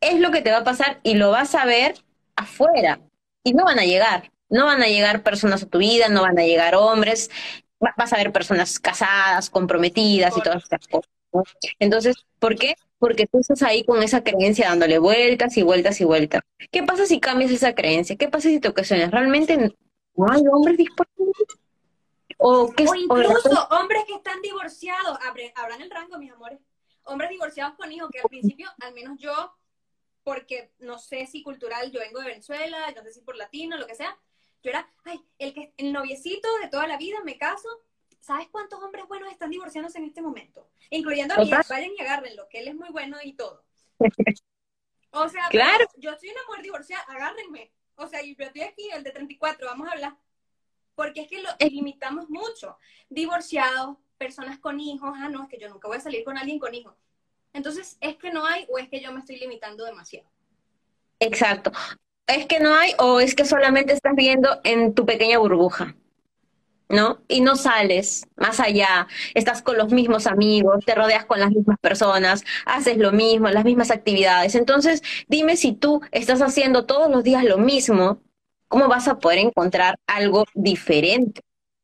Es lo que te va a pasar y lo vas a ver afuera y no van a llegar. No van a llegar personas a tu vida, no van a llegar hombres, va- vas a ver personas casadas, comprometidas y todas estas cosas. Entonces, ¿por qué? Porque tú estás ahí con esa creencia dándole vueltas y vueltas y vueltas. ¿Qué pasa si cambias esa creencia? ¿Qué pasa si te ocasionas? ¿Realmente no hay hombres disponibles? ¿O incluso hombres que están divorciados, abran el rango, mis amores. Hombres divorciados con hijos, que al principio, al menos yo, porque no sé si cultural, yo vengo de Venezuela, no sé si por latino, lo que sea, yo era, ay, el que el noviecito de toda la vida, me caso. ¿Sabes cuántos hombres buenos están divorciándose en este momento? Incluyendo a mí, vayan y agárrenlo, que él es muy bueno y todo. O sea, Claro. yo soy una mujer divorciada, agárrenme. O sea, yo estoy aquí, el de 34, vamos a hablar. Porque es que lo limitamos mucho. Divorciados, personas con hijos, ah, no, es que yo nunca voy a salir con alguien con hijos. Entonces, ¿es que no hay o es que yo me estoy limitando demasiado? Exacto. Es que no hay o es que solamente estás viendo en tu pequeña burbuja, ¿no? Y no sales más allá, estás con los mismos amigos, te rodeas con las mismas personas, haces lo mismo, las mismas actividades. Entonces, dime si tú estás haciendo todos los días lo mismo, ¿cómo vas a poder encontrar algo diferente?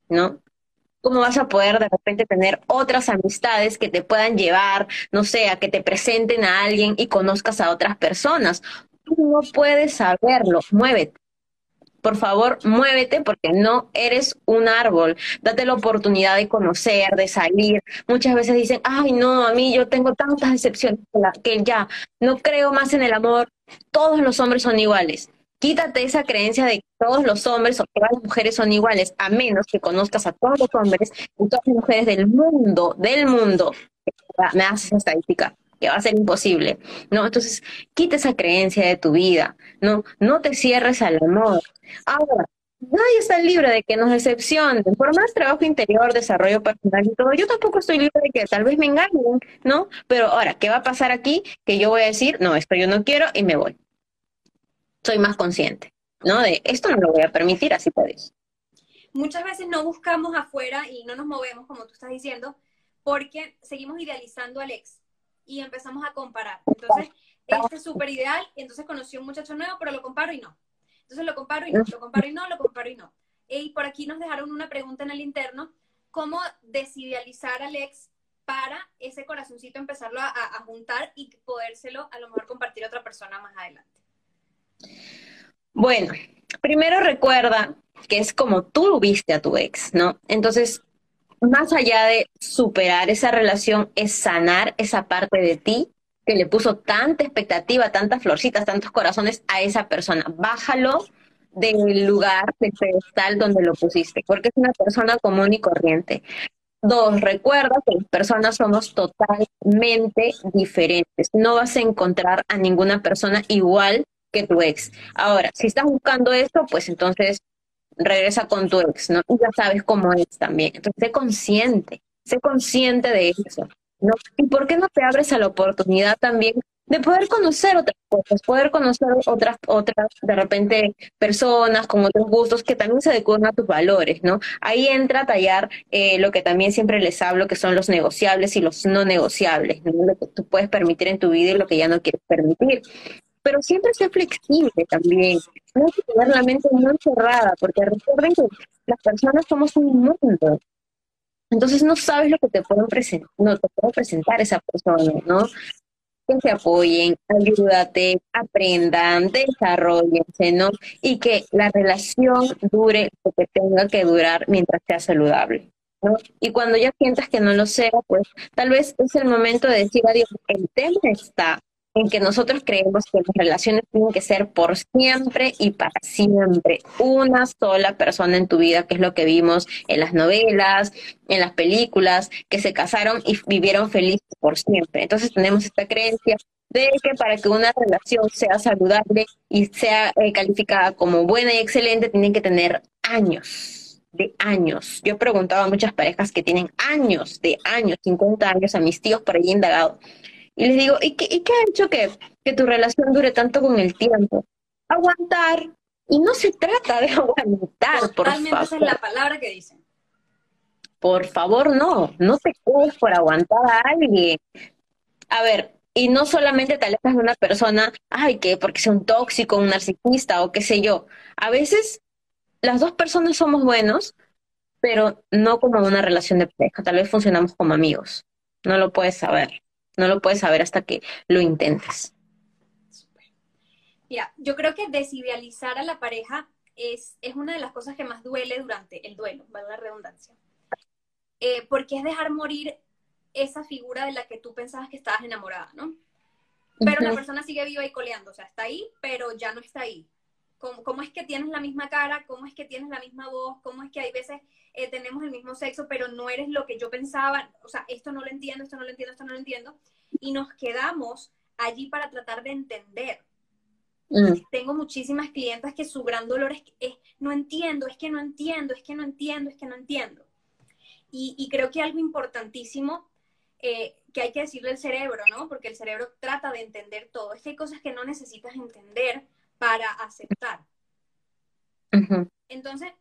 ¿No? ¿Cómo vas a poder de repente tener otras amistades que te puedan llevar, no sé, a que te presenten a alguien y conozcas a otras personas? Tú no puedes saberlo, muévete. Por favor, muévete porque no eres un árbol. Date la oportunidad de conocer, de salir. Muchas veces dicen, ay, no, a mí yo tengo tantas excepciones que ya no creo más en el amor. Todos los hombres son iguales. Quítate esa creencia de que todos los hombres o todas las mujeres son iguales, a menos que conozcas a todos los hombres y todas las mujeres del mundo, del mundo. Me haces estadística que va a ser imposible, ¿no? Entonces, quita esa creencia de tu vida, ¿no? No te cierres al amor. Ahora, nadie está libre de que nos decepcionen. Por más trabajo interior, desarrollo personal y todo, yo tampoco estoy libre de que tal vez me engañen, ¿no? Pero ahora, ¿qué va a pasar aquí? Que yo voy a decir, no, esto yo no quiero y me voy soy más consciente, ¿no? De esto no lo voy a permitir, así puedes. Muchas veces no buscamos afuera y no nos movemos, como tú estás diciendo, porque seguimos idealizando al ex y empezamos a comparar. Entonces, este es súper ideal, entonces conoció un muchacho nuevo, pero lo comparo y no. Entonces lo comparo y no, lo comparo y no, lo comparo y no. Y por aquí nos dejaron una pregunta en el interno, ¿cómo desidealizar al ex para ese corazoncito empezarlo a, a juntar y podérselo a lo mejor compartir a otra persona más adelante? Bueno, primero recuerda que es como tú viste a tu ex, ¿no? Entonces, más allá de superar esa relación, es sanar esa parte de ti que le puso tanta expectativa, tantas florcitas, tantos corazones a esa persona. Bájalo del lugar, del pedestal donde lo pusiste, porque es una persona común y corriente. Dos, recuerda que las personas somos totalmente diferentes. No vas a encontrar a ninguna persona igual que tu ex. Ahora, si estás buscando esto, pues entonces regresa con tu ex, ¿no? Y ya sabes cómo es también. Entonces, sé consciente, sé consciente de eso, ¿no? ¿Y por qué no te abres a la oportunidad también de poder conocer otras cosas, poder conocer otras, otras, de repente, personas con otros gustos que también se adecuan a tus valores, ¿no? Ahí entra a tallar eh, lo que también siempre les hablo, que son los negociables y los no negociables, ¿no? Lo que tú puedes permitir en tu vida y lo que ya no quieres permitir pero siempre ser flexible también. No hay que tener la mente muy cerrada, porque recuerden que las personas somos un mundo. Entonces no sabes lo que te pueden presentar, no te puede presentar esa persona, ¿no? Que se apoyen, ayúdate, aprendan, desarrollense, ¿no? Y que la relación dure lo que tenga que durar mientras sea saludable. ¿no? Y cuando ya sientas que no lo sea, pues tal vez es el momento de decir adiós. El tema está en que nosotros creemos que las relaciones tienen que ser por siempre y para siempre. Una sola persona en tu vida, que es lo que vimos en las novelas, en las películas, que se casaron y vivieron felices por siempre. Entonces tenemos esta creencia de que para que una relación sea saludable y sea eh, calificada como buena y excelente, tienen que tener años de años. Yo he preguntado a muchas parejas que tienen años, de años, 50 años, a mis tíos por ahí indagado, y les digo, ¿y qué, y qué ha hecho que, que tu relación dure tanto con el tiempo? Aguantar. Y no se trata de aguantar, por favor. esa es la palabra que dicen. Por favor, no. No te quedes por aguantar a alguien. A ver, y no solamente te alejas de una persona, ay, que porque sea un tóxico, un narcisista o qué sé yo. A veces las dos personas somos buenos, pero no como una relación de pareja. Tal vez funcionamos como amigos. No lo puedes saber. No lo puedes saber hasta que lo intentes. Mira, yo creo que desidealizar a la pareja es, es una de las cosas que más duele durante el duelo, vale la redundancia. Eh, porque es dejar morir esa figura de la que tú pensabas que estabas enamorada, ¿no? Pero la persona sigue viva y coleando, o sea, está ahí, pero ya no está ahí. ¿Cómo, es que tienes la misma cara? ¿Cómo es que tienes la misma voz? ¿Cómo es que hay veces eh, tenemos el mismo sexo, pero no eres lo que yo pensaba? O sea, esto no lo entiendo, esto no lo entiendo, esto no lo entiendo. Y nos quedamos allí para tratar de entender. Mm. Tengo muchísimas clientas que su gran dolor es, es, no entiendo, es que no entiendo, es que no entiendo, es que no entiendo. Y, creo que algo importantísimo eh, que hay que decirle al cerebro, ¿no? Porque el cerebro trata de entender todo. Es que hay cosas que no necesitas entender para aceptar. Entonces,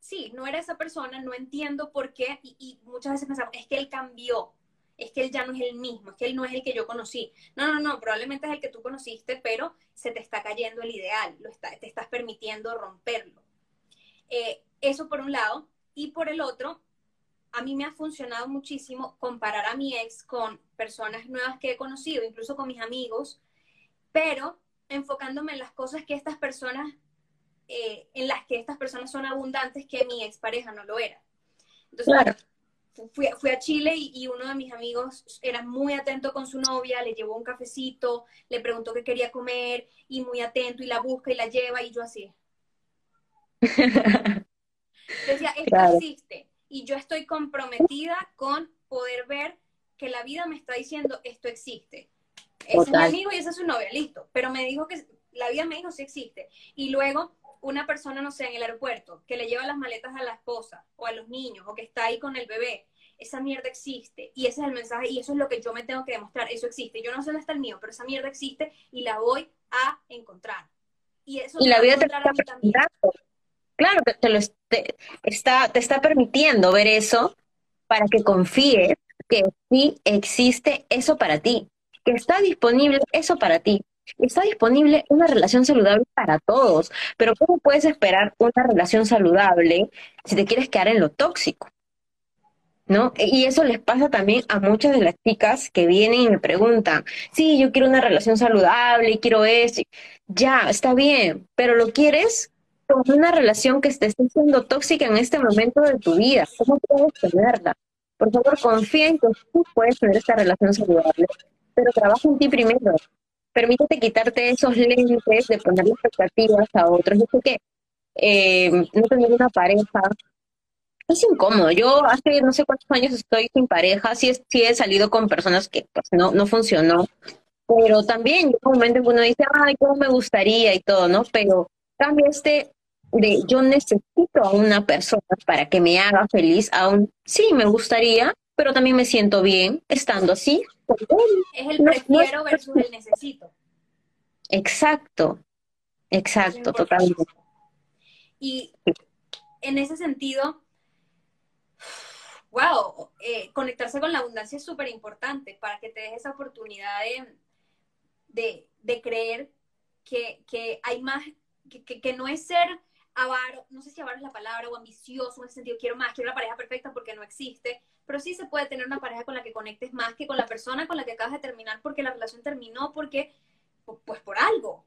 sí, no era esa persona, no entiendo por qué, y, muchas veces pensamos, es que él cambió, es que él ya no es el mismo, es que él no es el que yo conocí. No, no, no, probablemente es el que tú conociste, pero se te está cayendo el ideal, lo está, te estás permitiendo romperlo. Eh, eso por un lado. Y por el otro, a mí me ha funcionado muchísimo comparar a mi ex con personas nuevas que he conocido, incluso con mis amigos, pero enfocándome en las cosas que estas personas, eh, en las que estas personas son abundantes que mi expareja no lo era. Entonces, fui, fui, a Chile y, uno de mis amigos era muy atento con su novia, le llevó un cafecito, le preguntó qué quería comer y muy atento y la busca y la lleva y yo así. Decía, esto existe y yo estoy comprometida con poder ver que la vida me está diciendo esto existe. Ese es mi amigo y esa es su novia, listo. Pero me dijo que la vida me dijo sí existe. Y luego una persona, no sé, en el aeropuerto, que le lleva las maletas a la esposa o a los niños o que está ahí con el bebé, esa mierda existe. Y ese es el mensaje y eso es lo que yo me tengo que demostrar. Eso existe. Yo no sé dónde está el mío, pero esa mierda existe y la voy a encontrar. Y eso y la vida te está Claro, te, lo está, te está permitiendo ver eso para que confíes que sí existe eso para ti, que está disponible eso para ti. Está disponible una relación saludable para todos, pero ¿cómo puedes esperar una relación saludable si te quieres quedar en lo tóxico? ¿No? Y eso les pasa también a muchas de las chicas que vienen y me preguntan, sí, yo quiero una relación saludable quiero eso. Ya, está bien, pero lo quieres con una relación que esté siendo tóxica en este momento de tu vida. ¿Cómo puedes tenerla? Por favor, confía en que tú puedes tener esta relación saludable, pero trabaja en ti primero permítete quitarte esos lentes de poner expectativas a otros. Yo sé que eh, no tener una pareja es incómodo. Yo hace no sé cuántos años estoy sin pareja, sí, sí he salido con personas que pues, no, no funcionó, pero también llega un momento en que uno dice, ay, cómo me gustaría y todo, ¿no? Pero cambia este de yo necesito a una persona para que me haga feliz, aún sí me gustaría, pero también me siento bien estando así. Es el prefiero versus el necesito. Exacto, exacto, totalmente. Y en ese sentido, wow, eh, conectarse con la abundancia es súper importante para que te des esa oportunidad de, de, creer que, que, hay más, que, que, no es ser avaro, no sé si avaro es la palabra, o ambicioso en ese sentido, quiero más, quiero la pareja perfecta porque no existe, pero sí se puede tener una pareja con la que conectes más que con la persona con la que acabas de terminar porque la relación terminó porque, pues por algo.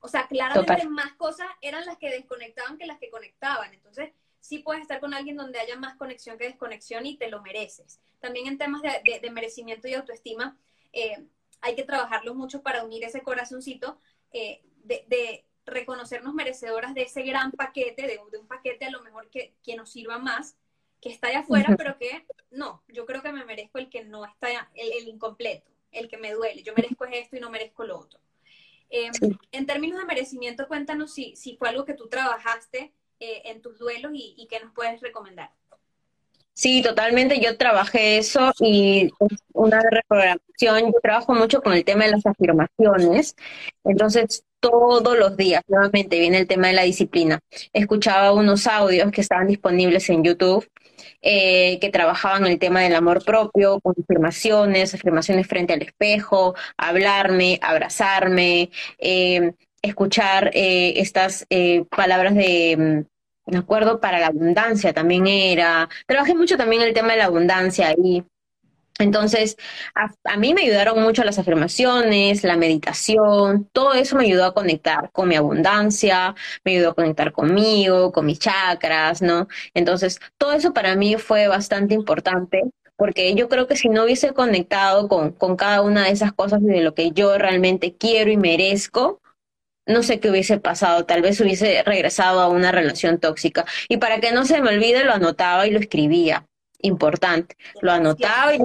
O sea, claramente más cosas eran las que desconectaban que las que conectaban. Entonces, sí puedes estar con alguien donde haya más conexión que desconexión y te lo mereces. También en temas de, merecimiento y autoestima, eh, hay que trabajarlo mucho para unir ese corazoncito eh, de, reconocernos merecedoras de ese gran paquete, de, un paquete a lo mejor que, que nos sirva más que está allá afuera, pero que no, yo creo que me merezco el que no está, el, el incompleto, el que me duele. Yo merezco esto y no merezco lo otro. Em, en términos de merecimiento, cuéntanos si, si fue algo que tú trabajaste eh, en tus duelos y, y qué nos puedes recomendar. Sí, totalmente. Yo trabajé eso y una reprogramación. Yo trabajo mucho con el tema de las afirmaciones. Entonces, todos los días, nuevamente, viene el tema de la disciplina. Escuchaba unos audios que estaban disponibles en YouTube eh, que trabajaban el tema del amor propio, con afirmaciones, afirmaciones frente al espejo, hablarme, abrazarme, eh, escuchar eh, estas palabras de, mm, me acuerdo, para la abundancia también era. Trabajé mucho también el tema de la abundancia y entonces, a, mí me ayudaron mucho las afirmaciones, la meditación, todo eso me ayudó a conectar con mi abundancia, me ayudó a conectar conmigo, con mis chakras, ¿no? Entonces, todo eso para mí fue bastante importante porque yo creo que si no hubiese conectado con, con cada una de esas cosas de lo que yo realmente quiero y merezco, no sé qué hubiese pasado, tal vez hubiese regresado a una relación tóxica. Y para que no se me olvide, lo anotaba y lo escribía importante. Lo anotaba y,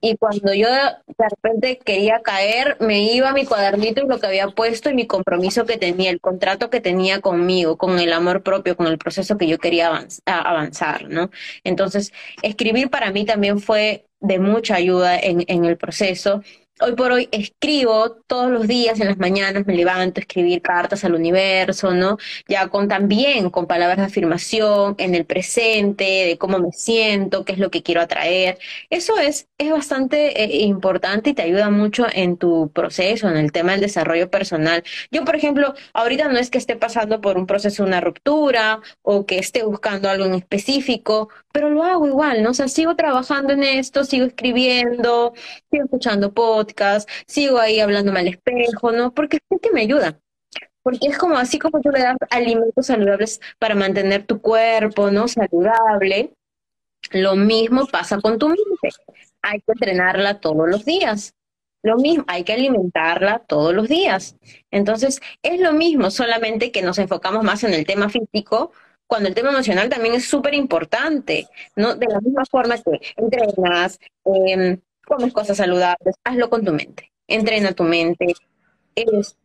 y cuando yo de repente quería caer, me iba a mi cuadernito y lo que había puesto y mi compromiso que tenía, el contrato que tenía conmigo, con el amor propio, con el proceso que yo quería avanzar, ¿no? Entonces, escribir para mí también fue de mucha ayuda en, en el proceso. Hoy por hoy escribo todos los días en las mañanas, me levanto a escribir cartas al universo, ¿no? Ya con también con palabras de afirmación en el presente, de cómo me siento, qué es lo que quiero atraer. Eso es, es bastante eh, importante y te ayuda mucho en tu proceso, en el tema del desarrollo personal. Yo, por ejemplo, ahorita no es que esté pasando por un proceso, una ruptura o que esté buscando algo en específico, pero lo hago igual, ¿no? O sea, sigo trabajando en esto, sigo escribiendo, sigo escuchando sigo ahí hablándome al espejo, ¿no? Porque es que me ayuda. Porque es como así como tú le das alimentos saludables para mantener tu cuerpo, ¿no? Saludable. Lo mismo pasa con tu mente. Hay que entrenarla todos los días. Lo mismo, hay que alimentarla todos los días. Entonces, es lo mismo, solamente que nos enfocamos más en el tema físico, cuando el tema emocional también es súper importante, ¿no? De la misma forma que entrenas, eh, comes cosas saludables, hazlo con tu mente, entrena tu mente,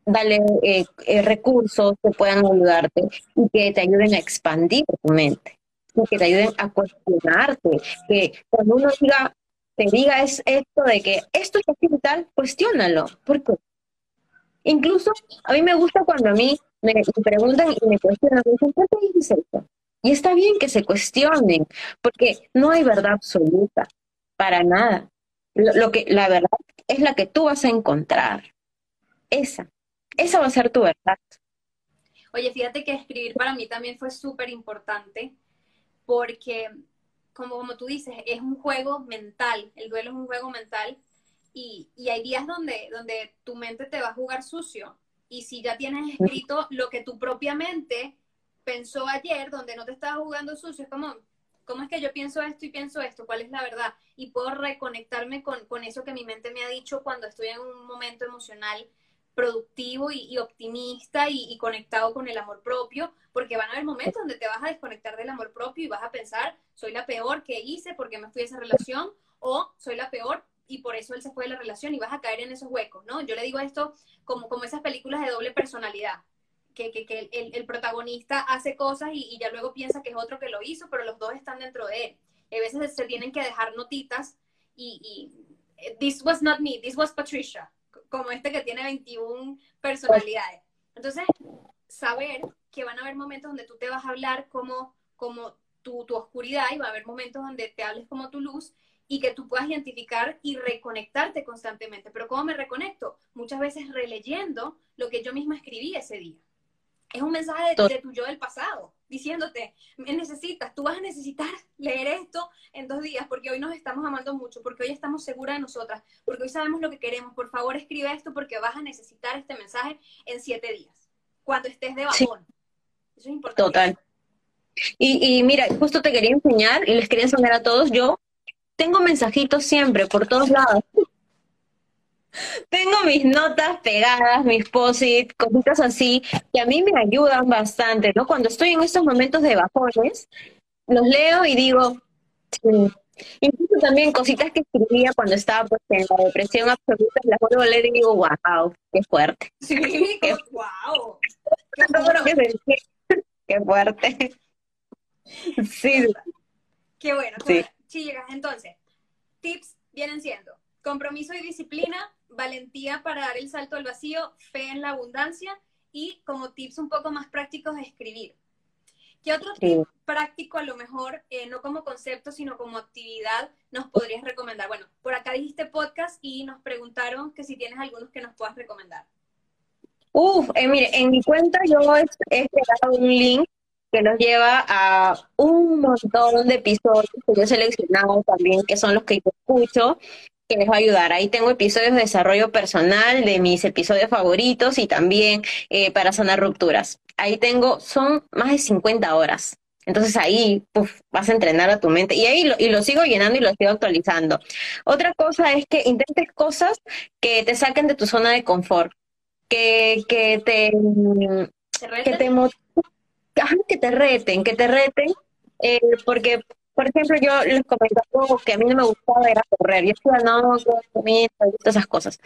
dale eh, eh, recursos que puedan ayudarte y que te ayuden a expandir tu mente, y que te ayuden a cuestionarte, que cuando uno diga, te diga es esto de que esto es así y tal, cuestiónalo, porque incluso a mí me gusta cuando a mí me, preguntan y me cuestionan, me dicen, ¿por qué dices esto? Y está bien que se cuestionen, porque no hay verdad absoluta, para nada. Lo, que, la verdad es la que tú vas a encontrar. Esa. Esa va a ser tu verdad. Oye, fíjate que escribir para mí también fue súper importante porque, como, como tú dices, es un juego mental. El duelo es un juego mental y, y hay días donde, donde tu mente te va a jugar sucio. Y si ya tienes escrito lo que tu propia mente pensó ayer, donde no te estaba jugando sucio, es como, ¿cómo es que yo pienso esto y pienso esto? ¿Cuál es la verdad? Y puedo reconectarme con, eso que mi mente me ha dicho cuando estoy en un momento emocional productivo y, optimista y, conectado con el amor propio, porque van a haber momentos donde te vas a desconectar del amor propio y vas a pensar, soy la peor que hice porque me fui a esa relación, o soy la peor y por eso él se fue de la relación y vas a caer en esos huecos, ¿no? Yo le digo esto como esas películas de doble personalidad que, que, el, protagonista hace cosas y, ya luego piensa que es otro que lo hizo, pero los dos están dentro de él. A veces se tienen que dejar notitas y, y this was not me, this was Patricia, como este que tiene 21 personalidades. Entonces, saber que van a haber momentos donde tú te vas a hablar como, como tu, tu oscuridad y va a haber momentos donde te hables como tu luz y que tú puedas identificar y reconectarte constantemente. Pero ¿cómo me reconecto? Muchas veces releyendo lo que yo misma escribí ese día. Es un mensaje de, tu yo del pasado, diciéndote, me necesitas, tú vas a necesitar leer esto en dos días, porque hoy nos estamos amando mucho, porque hoy estamos seguras de nosotras, porque hoy sabemos lo que queremos. Por favor, escribe esto porque vas a necesitar este mensaje en siete días, cuando estés de bajón. Eso es importante. Total. Y, y mira, justo te quería enseñar y les quería enseñar a todos, yo tengo mensajitos siempre por todos lados. Tengo mis notas pegadas, mis posits, cositas así, que a mí me ayudan bastante, ¿no? Cuando estoy en estos momentos de bajones, los leo y digo, sí. Incluso también cositas que escribía cuando estaba pues, en la depresión absoluta, las vuelvo a leer y digo, wow, qué fuerte. Sí, qué, wow. Qué, qué fuerte. Sí. Qué bueno. Sí. Chicas, entonces, tips vienen siendo compromiso y disciplina, valentía para dar el salto al vacío, fe en la abundancia y como tips un poco más prácticos, escribir. ¿Qué otro tip práctico, a lo mejor, eh, no como concepto, sino como actividad, nos podrías recomendar? Bueno, por acá dijiste podcast y nos preguntaron que si tienes algunos que nos puedas recomendar. Uf, eh, mire, en mi cuenta yo he, he creado un link que nos lleva a un montón de episodios que yo he seleccionado también, que son los que yo escucho, que les va a ayudar. Ahí tengo episodios de desarrollo personal de mis episodios favoritos y también eh, para sanar rupturas. Ahí tengo, son más de 50 horas. Entonces ahí vas a entrenar a tu mente y ahí lo, y lo sigo llenando y lo sigo actualizando. Otra cosa es que intentes cosas que te saquen de tu zona de confort, que, que te, que te que te reten, que te reten, eh, porque, por ejemplo, yo les comentaba que a mí no me gustaba era correr, yo estuve no, todas esas cosas.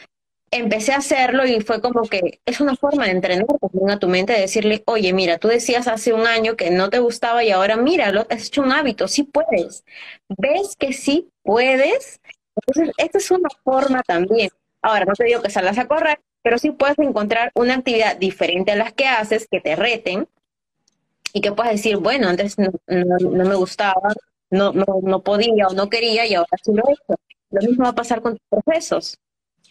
Empecé a hacerlo y fue como que es una forma de entrenar a tu mente, de decirle, oye, mira, tú decías hace un año que no te gustaba y ahora mira, lo has hecho un hábito, sí puedes. ¿Ves que sí puedes? Entonces, esta es una forma también Ahora, no te digo que salgas a correr, pero sí puedes encontrar una actividad diferente a las que haces, que te reten, y que puedas decir, bueno, antes no, me gustaba, no, no, podía o no quería, y ahora sí lo he hecho. Lo mismo va a pasar con tus procesos.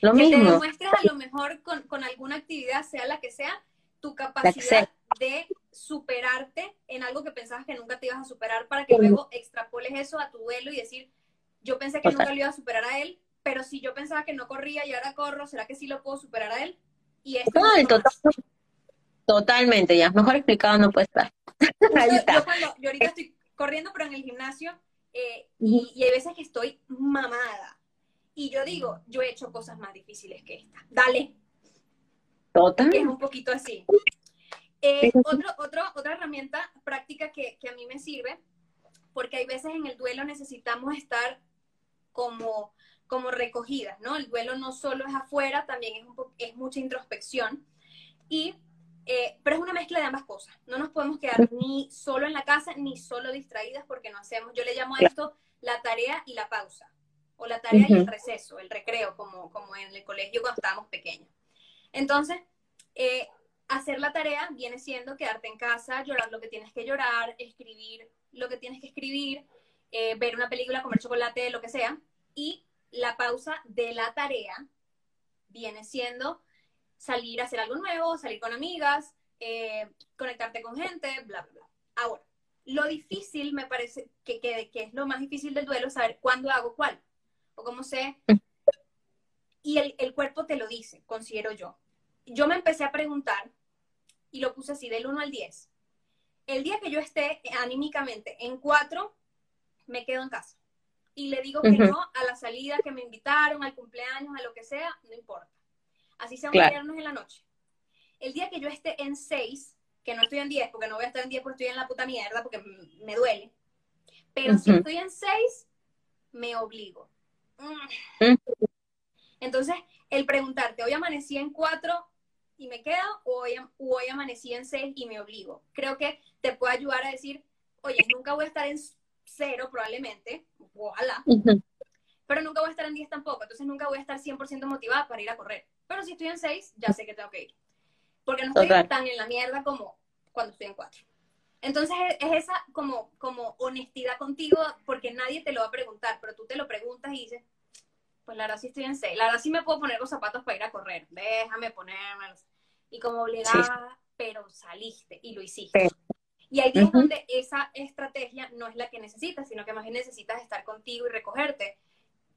Lo que mismo. te demuestres a lo mejor con, con alguna actividad, sea la que sea, tu capacidad de superarte en algo que pensabas que nunca te ibas a superar para que luego extrapoles eso a tu duelo y decir, yo pensé que nunca lo iba a superar a él, pero si yo pensaba que no corría y ahora corro, ¿será que sí lo puedo superar a él? Y esto totalmente, ya. Mejor explicado no puede estar. Yo, cuando, yo ahorita estoy corriendo, pero en el gimnasio, eh, y, y hay veces que estoy mamada. Y yo digo, yo he hecho cosas más difíciles que esta. Dale. Total. Es un poquito así. Eh, otro, otro, otra herramienta práctica que, que, a mí me sirve, porque hay veces en el duelo necesitamos estar como, como recogidas, ¿no? El duelo no solo es afuera, también es, un es mucha introspección. Y, eh, pero es una mezcla de ambas cosas. No nos podemos quedar ni solo en la casa ni solo distraídas porque no hacemos, yo le llamo a esto la tarea y la pausa, o la tarea y el receso, el recreo, como, como en el colegio cuando estábamos pequeños. Entonces, eh, hacer la tarea viene siendo quedarte en casa, llorar lo que tienes que llorar, escribir lo que tienes que escribir, eh, ver una película, comer chocolate, lo que sea. Y la pausa de la tarea viene siendo salir a hacer algo nuevo, salir con amigas, eh, conectarte con gente, bla, bla, bla. Ahora, lo difícil me parece que, que, que, es lo más difícil del duelo, saber cuándo hago cuál o cómo sé. Y el, el cuerpo te lo dice, considero yo. Yo me empecé a preguntar y lo puse así, del 1 al 10. El día que yo esté anímicamente en 4, me quedo en casa. Y le digo que no a la salida que me invitaron, al cumpleaños, a lo que sea, no importa. Así sea un viernes en la noche. El día que yo esté en 6, que no estoy en 10, porque no voy a estar en 10 porque estoy en la puta mierda, porque me duele. Pero si estoy en 6, me obligo. Entonces, el preguntarte, hoy amanecí en 4, y me quedo, o hoy, hoy amanecí en 6 y me obligo. Creo que te puede ayudar a decir, oye, nunca voy a estar en cero probablemente, ojalá, pero nunca voy a estar en 10 tampoco, entonces nunca voy a estar 100% motivada para ir a correr. Pero si estoy en 6, ya sé que tengo que ir. Porque no estoy tan en la mierda como cuando estoy en 4. Entonces es esa como, como honestidad contigo, porque nadie te lo va a preguntar, pero tú te lo preguntas y dices, pues la verdad sí estoy en 6, la verdad sí me puedo poner los zapatos para ir a correr, déjame ponérmelos y como obligada, pero saliste y lo hiciste. Y ahí es donde esa estrategia no es la que necesitas, sino que más bien necesitas estar contigo y recogerte.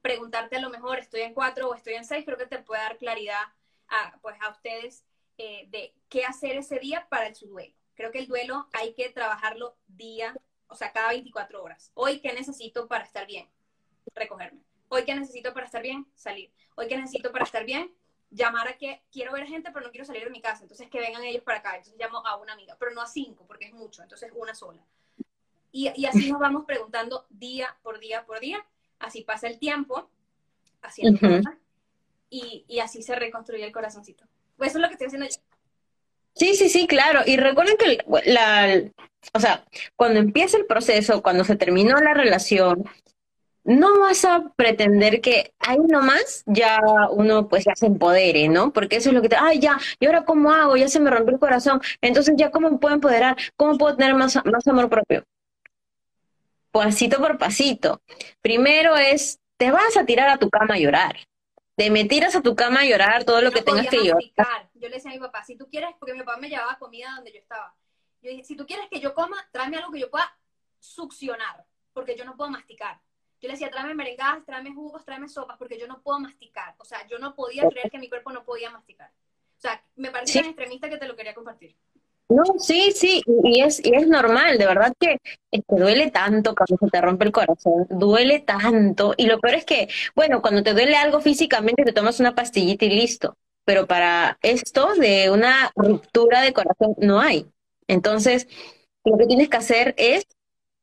Preguntarte a lo mejor, estoy en cuatro o estoy en seis, creo que te puede dar claridad a, pues, a ustedes eh, de qué hacer ese día para su duelo. Creo que el duelo hay que trabajarlo día, o sea, cada 24 horas. Hoy, ¿qué necesito para estar bien? Recogerme. Hoy, ¿qué necesito para estar bien? Salir. Hoy, ¿qué necesito para estar bien? llamar a que quiero ver gente, pero no quiero salir de mi casa, entonces que vengan ellos para acá. Entonces llamo a una amiga, pero no a cinco, porque es mucho, entonces una sola. Y, y así nos vamos preguntando día por día por día, así pasa el tiempo, haciendo cosas, y, y, así se reconstruye el corazoncito. Pues eso es lo que estoy haciendo yo. Sí, sí, sí, claro. Y recuerden que la, o sea, cuando empieza el proceso, cuando se terminó la relación, no vas a pretender que ahí nomás ya uno pues ya se empodere, ¿no? Porque eso es lo que te, ay, ya, ¿y ahora cómo hago? Ya se me rompió el corazón. Entonces ya cómo puedo empoderar, cómo puedo tener más, más amor propio. Pasito por pasito. Primero es, te vas a tirar a tu cama a llorar. Te me tiras a tu cama a llorar todo lo que tengas que llorar. Yo le decía a mi papá, si tú quieres, porque mi papá me llevaba comida donde yo estaba. Yo dije, si tú quieres que yo coma, tráeme algo que yo pueda succionar, porque yo no puedo masticar. Yo le decía, tráeme merengadas, tráeme jugos, tráeme sopas, porque yo no puedo masticar. O sea, yo no podía creer que mi cuerpo no podía masticar. O sea, me parece tan extremista que te lo quería compartir. No, sí, sí, y es, y es normal, de verdad que te duele tanto cuando se te rompe el corazón, duele tanto, y lo peor es que, bueno, cuando te duele algo físicamente te tomas una pastillita y listo, pero para esto de una ruptura de corazón no hay. Entonces, lo que tienes que hacer es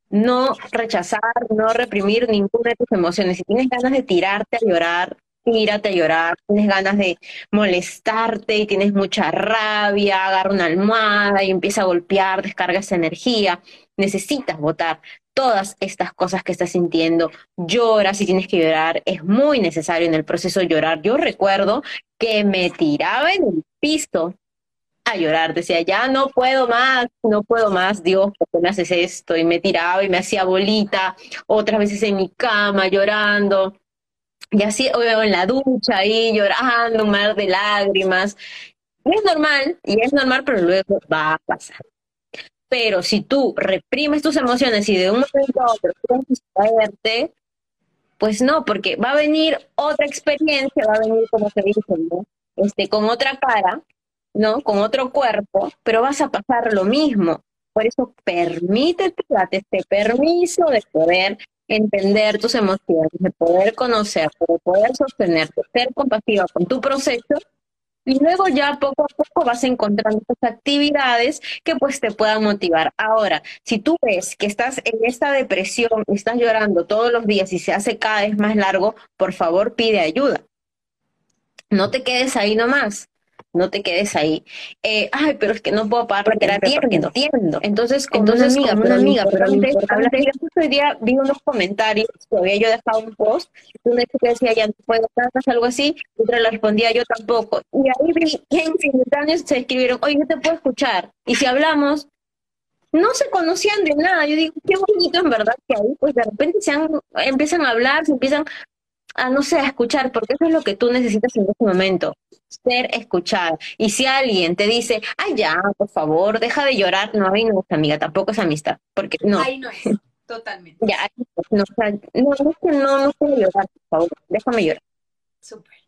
no rechazar, no reprimir ninguna de tus emociones. Si tienes ganas de tirarte a llorar, tírate a llorar. Tienes ganas de molestarte y tienes mucha rabia, agarra una almohada y empieza a golpear, descarga esa energía. Necesitas votar todas estas cosas que estás sintiendo. Llora si tienes que llorar, es muy necesario en el proceso llorar. Yo recuerdo que me tiraba en el piso a llorar, decía, ya no puedo más, no puedo más, Dios, ¿por qué me haces esto? Y me tiraba y me hacía bolita, otras veces en mi cama llorando, y así, o en la ducha ahí llorando, un mar de lágrimas. es normal, y es normal, pero luego va a pasar. Pero si tú reprimes tus emociones y de un momento a otro quieres verte, pues no, porque va a venir otra experiencia, va a venir, como se dice, este, con otra cara, ¿no? Con otro cuerpo, pero vas a pasar lo mismo. Por eso permítete, date este permiso de poder entender tus emociones, de poder conocer, de poder sostenerte, ser compasiva con tu proceso y luego ya poco a poco vas encontrando actividades que pues te puedan motivar. Ahora, si tú ves que estás en esta depresión, estás llorando todos los días y se hace cada vez más largo, por favor pide ayuda. No te quedes ahí nomás no te quedes ahí. Eh, ay, pero es que no puedo pagar porque entiendo, entiendo. Entonces, con Entonces, una amiga, pero amiga, pero antes, hoy día vi unos comentarios, todavía yo dejado un post, una que decía, ya no puedo hacer algo así, y otra le respondía, yo tampoco. Y ahí vi que en simultáneos se escribieron, oye, yo te puedo escuchar. Y si hablamos, no se conocían de nada. Yo digo, qué bonito en verdad que ahí, pues de repente se empiezan a hablar, se empiezan a, no sé, a escuchar, porque eso es lo que tú necesitas en este momento, ser escuchado. Y si alguien te dice, ay, ya, por favor, deja de llorar, no, ahí no es amiga, tampoco es amistad, porque no. Ahí no es, totalmente. ya, no, no, no, no, no quiero llorar, por favor, déjame llorar. Súper.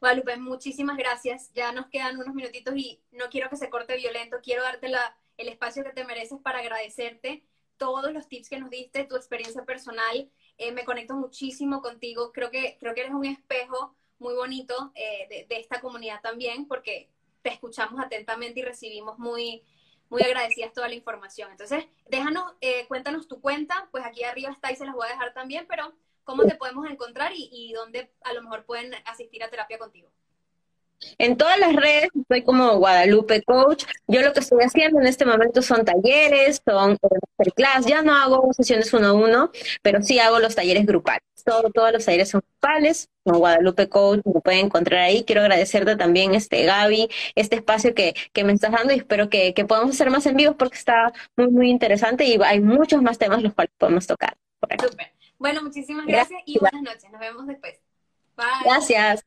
Guadalupe, muchísimas gracias. Ya nos quedan unos minutitos y no quiero que se corte violento. Quiero darte la, el espacio que te mereces para agradecerte todos los tips que nos diste, tu experiencia personal eh, me conecto muchísimo contigo. Creo que, creo que eres un espejo muy bonito eh, de, esta comunidad también, porque te escuchamos atentamente y recibimos muy, muy agradecidas toda la información. Entonces, déjanos, eh, cuéntanos tu cuenta, pues aquí arriba está y se las voy a dejar también, pero cómo te podemos encontrar y, y dónde a lo mejor pueden asistir a terapia contigo. En todas las redes estoy como Guadalupe Coach. Yo lo que estoy haciendo en este momento son talleres, son masterclass. Ya no hago sesiones uno a uno, pero sí hago los talleres grupales. Todo, todos los talleres son grupales, como Guadalupe Coach, me pueden encontrar ahí. Quiero agradecerte también, este Gaby, este espacio que, que me estás dando y espero que, que podamos hacer más en vivo porque está muy, muy interesante y hay muchos más temas los cuales podemos tocar. Bueno, muchísimas gracias, y buenas noches. Nos vemos después. Bye. Gracias.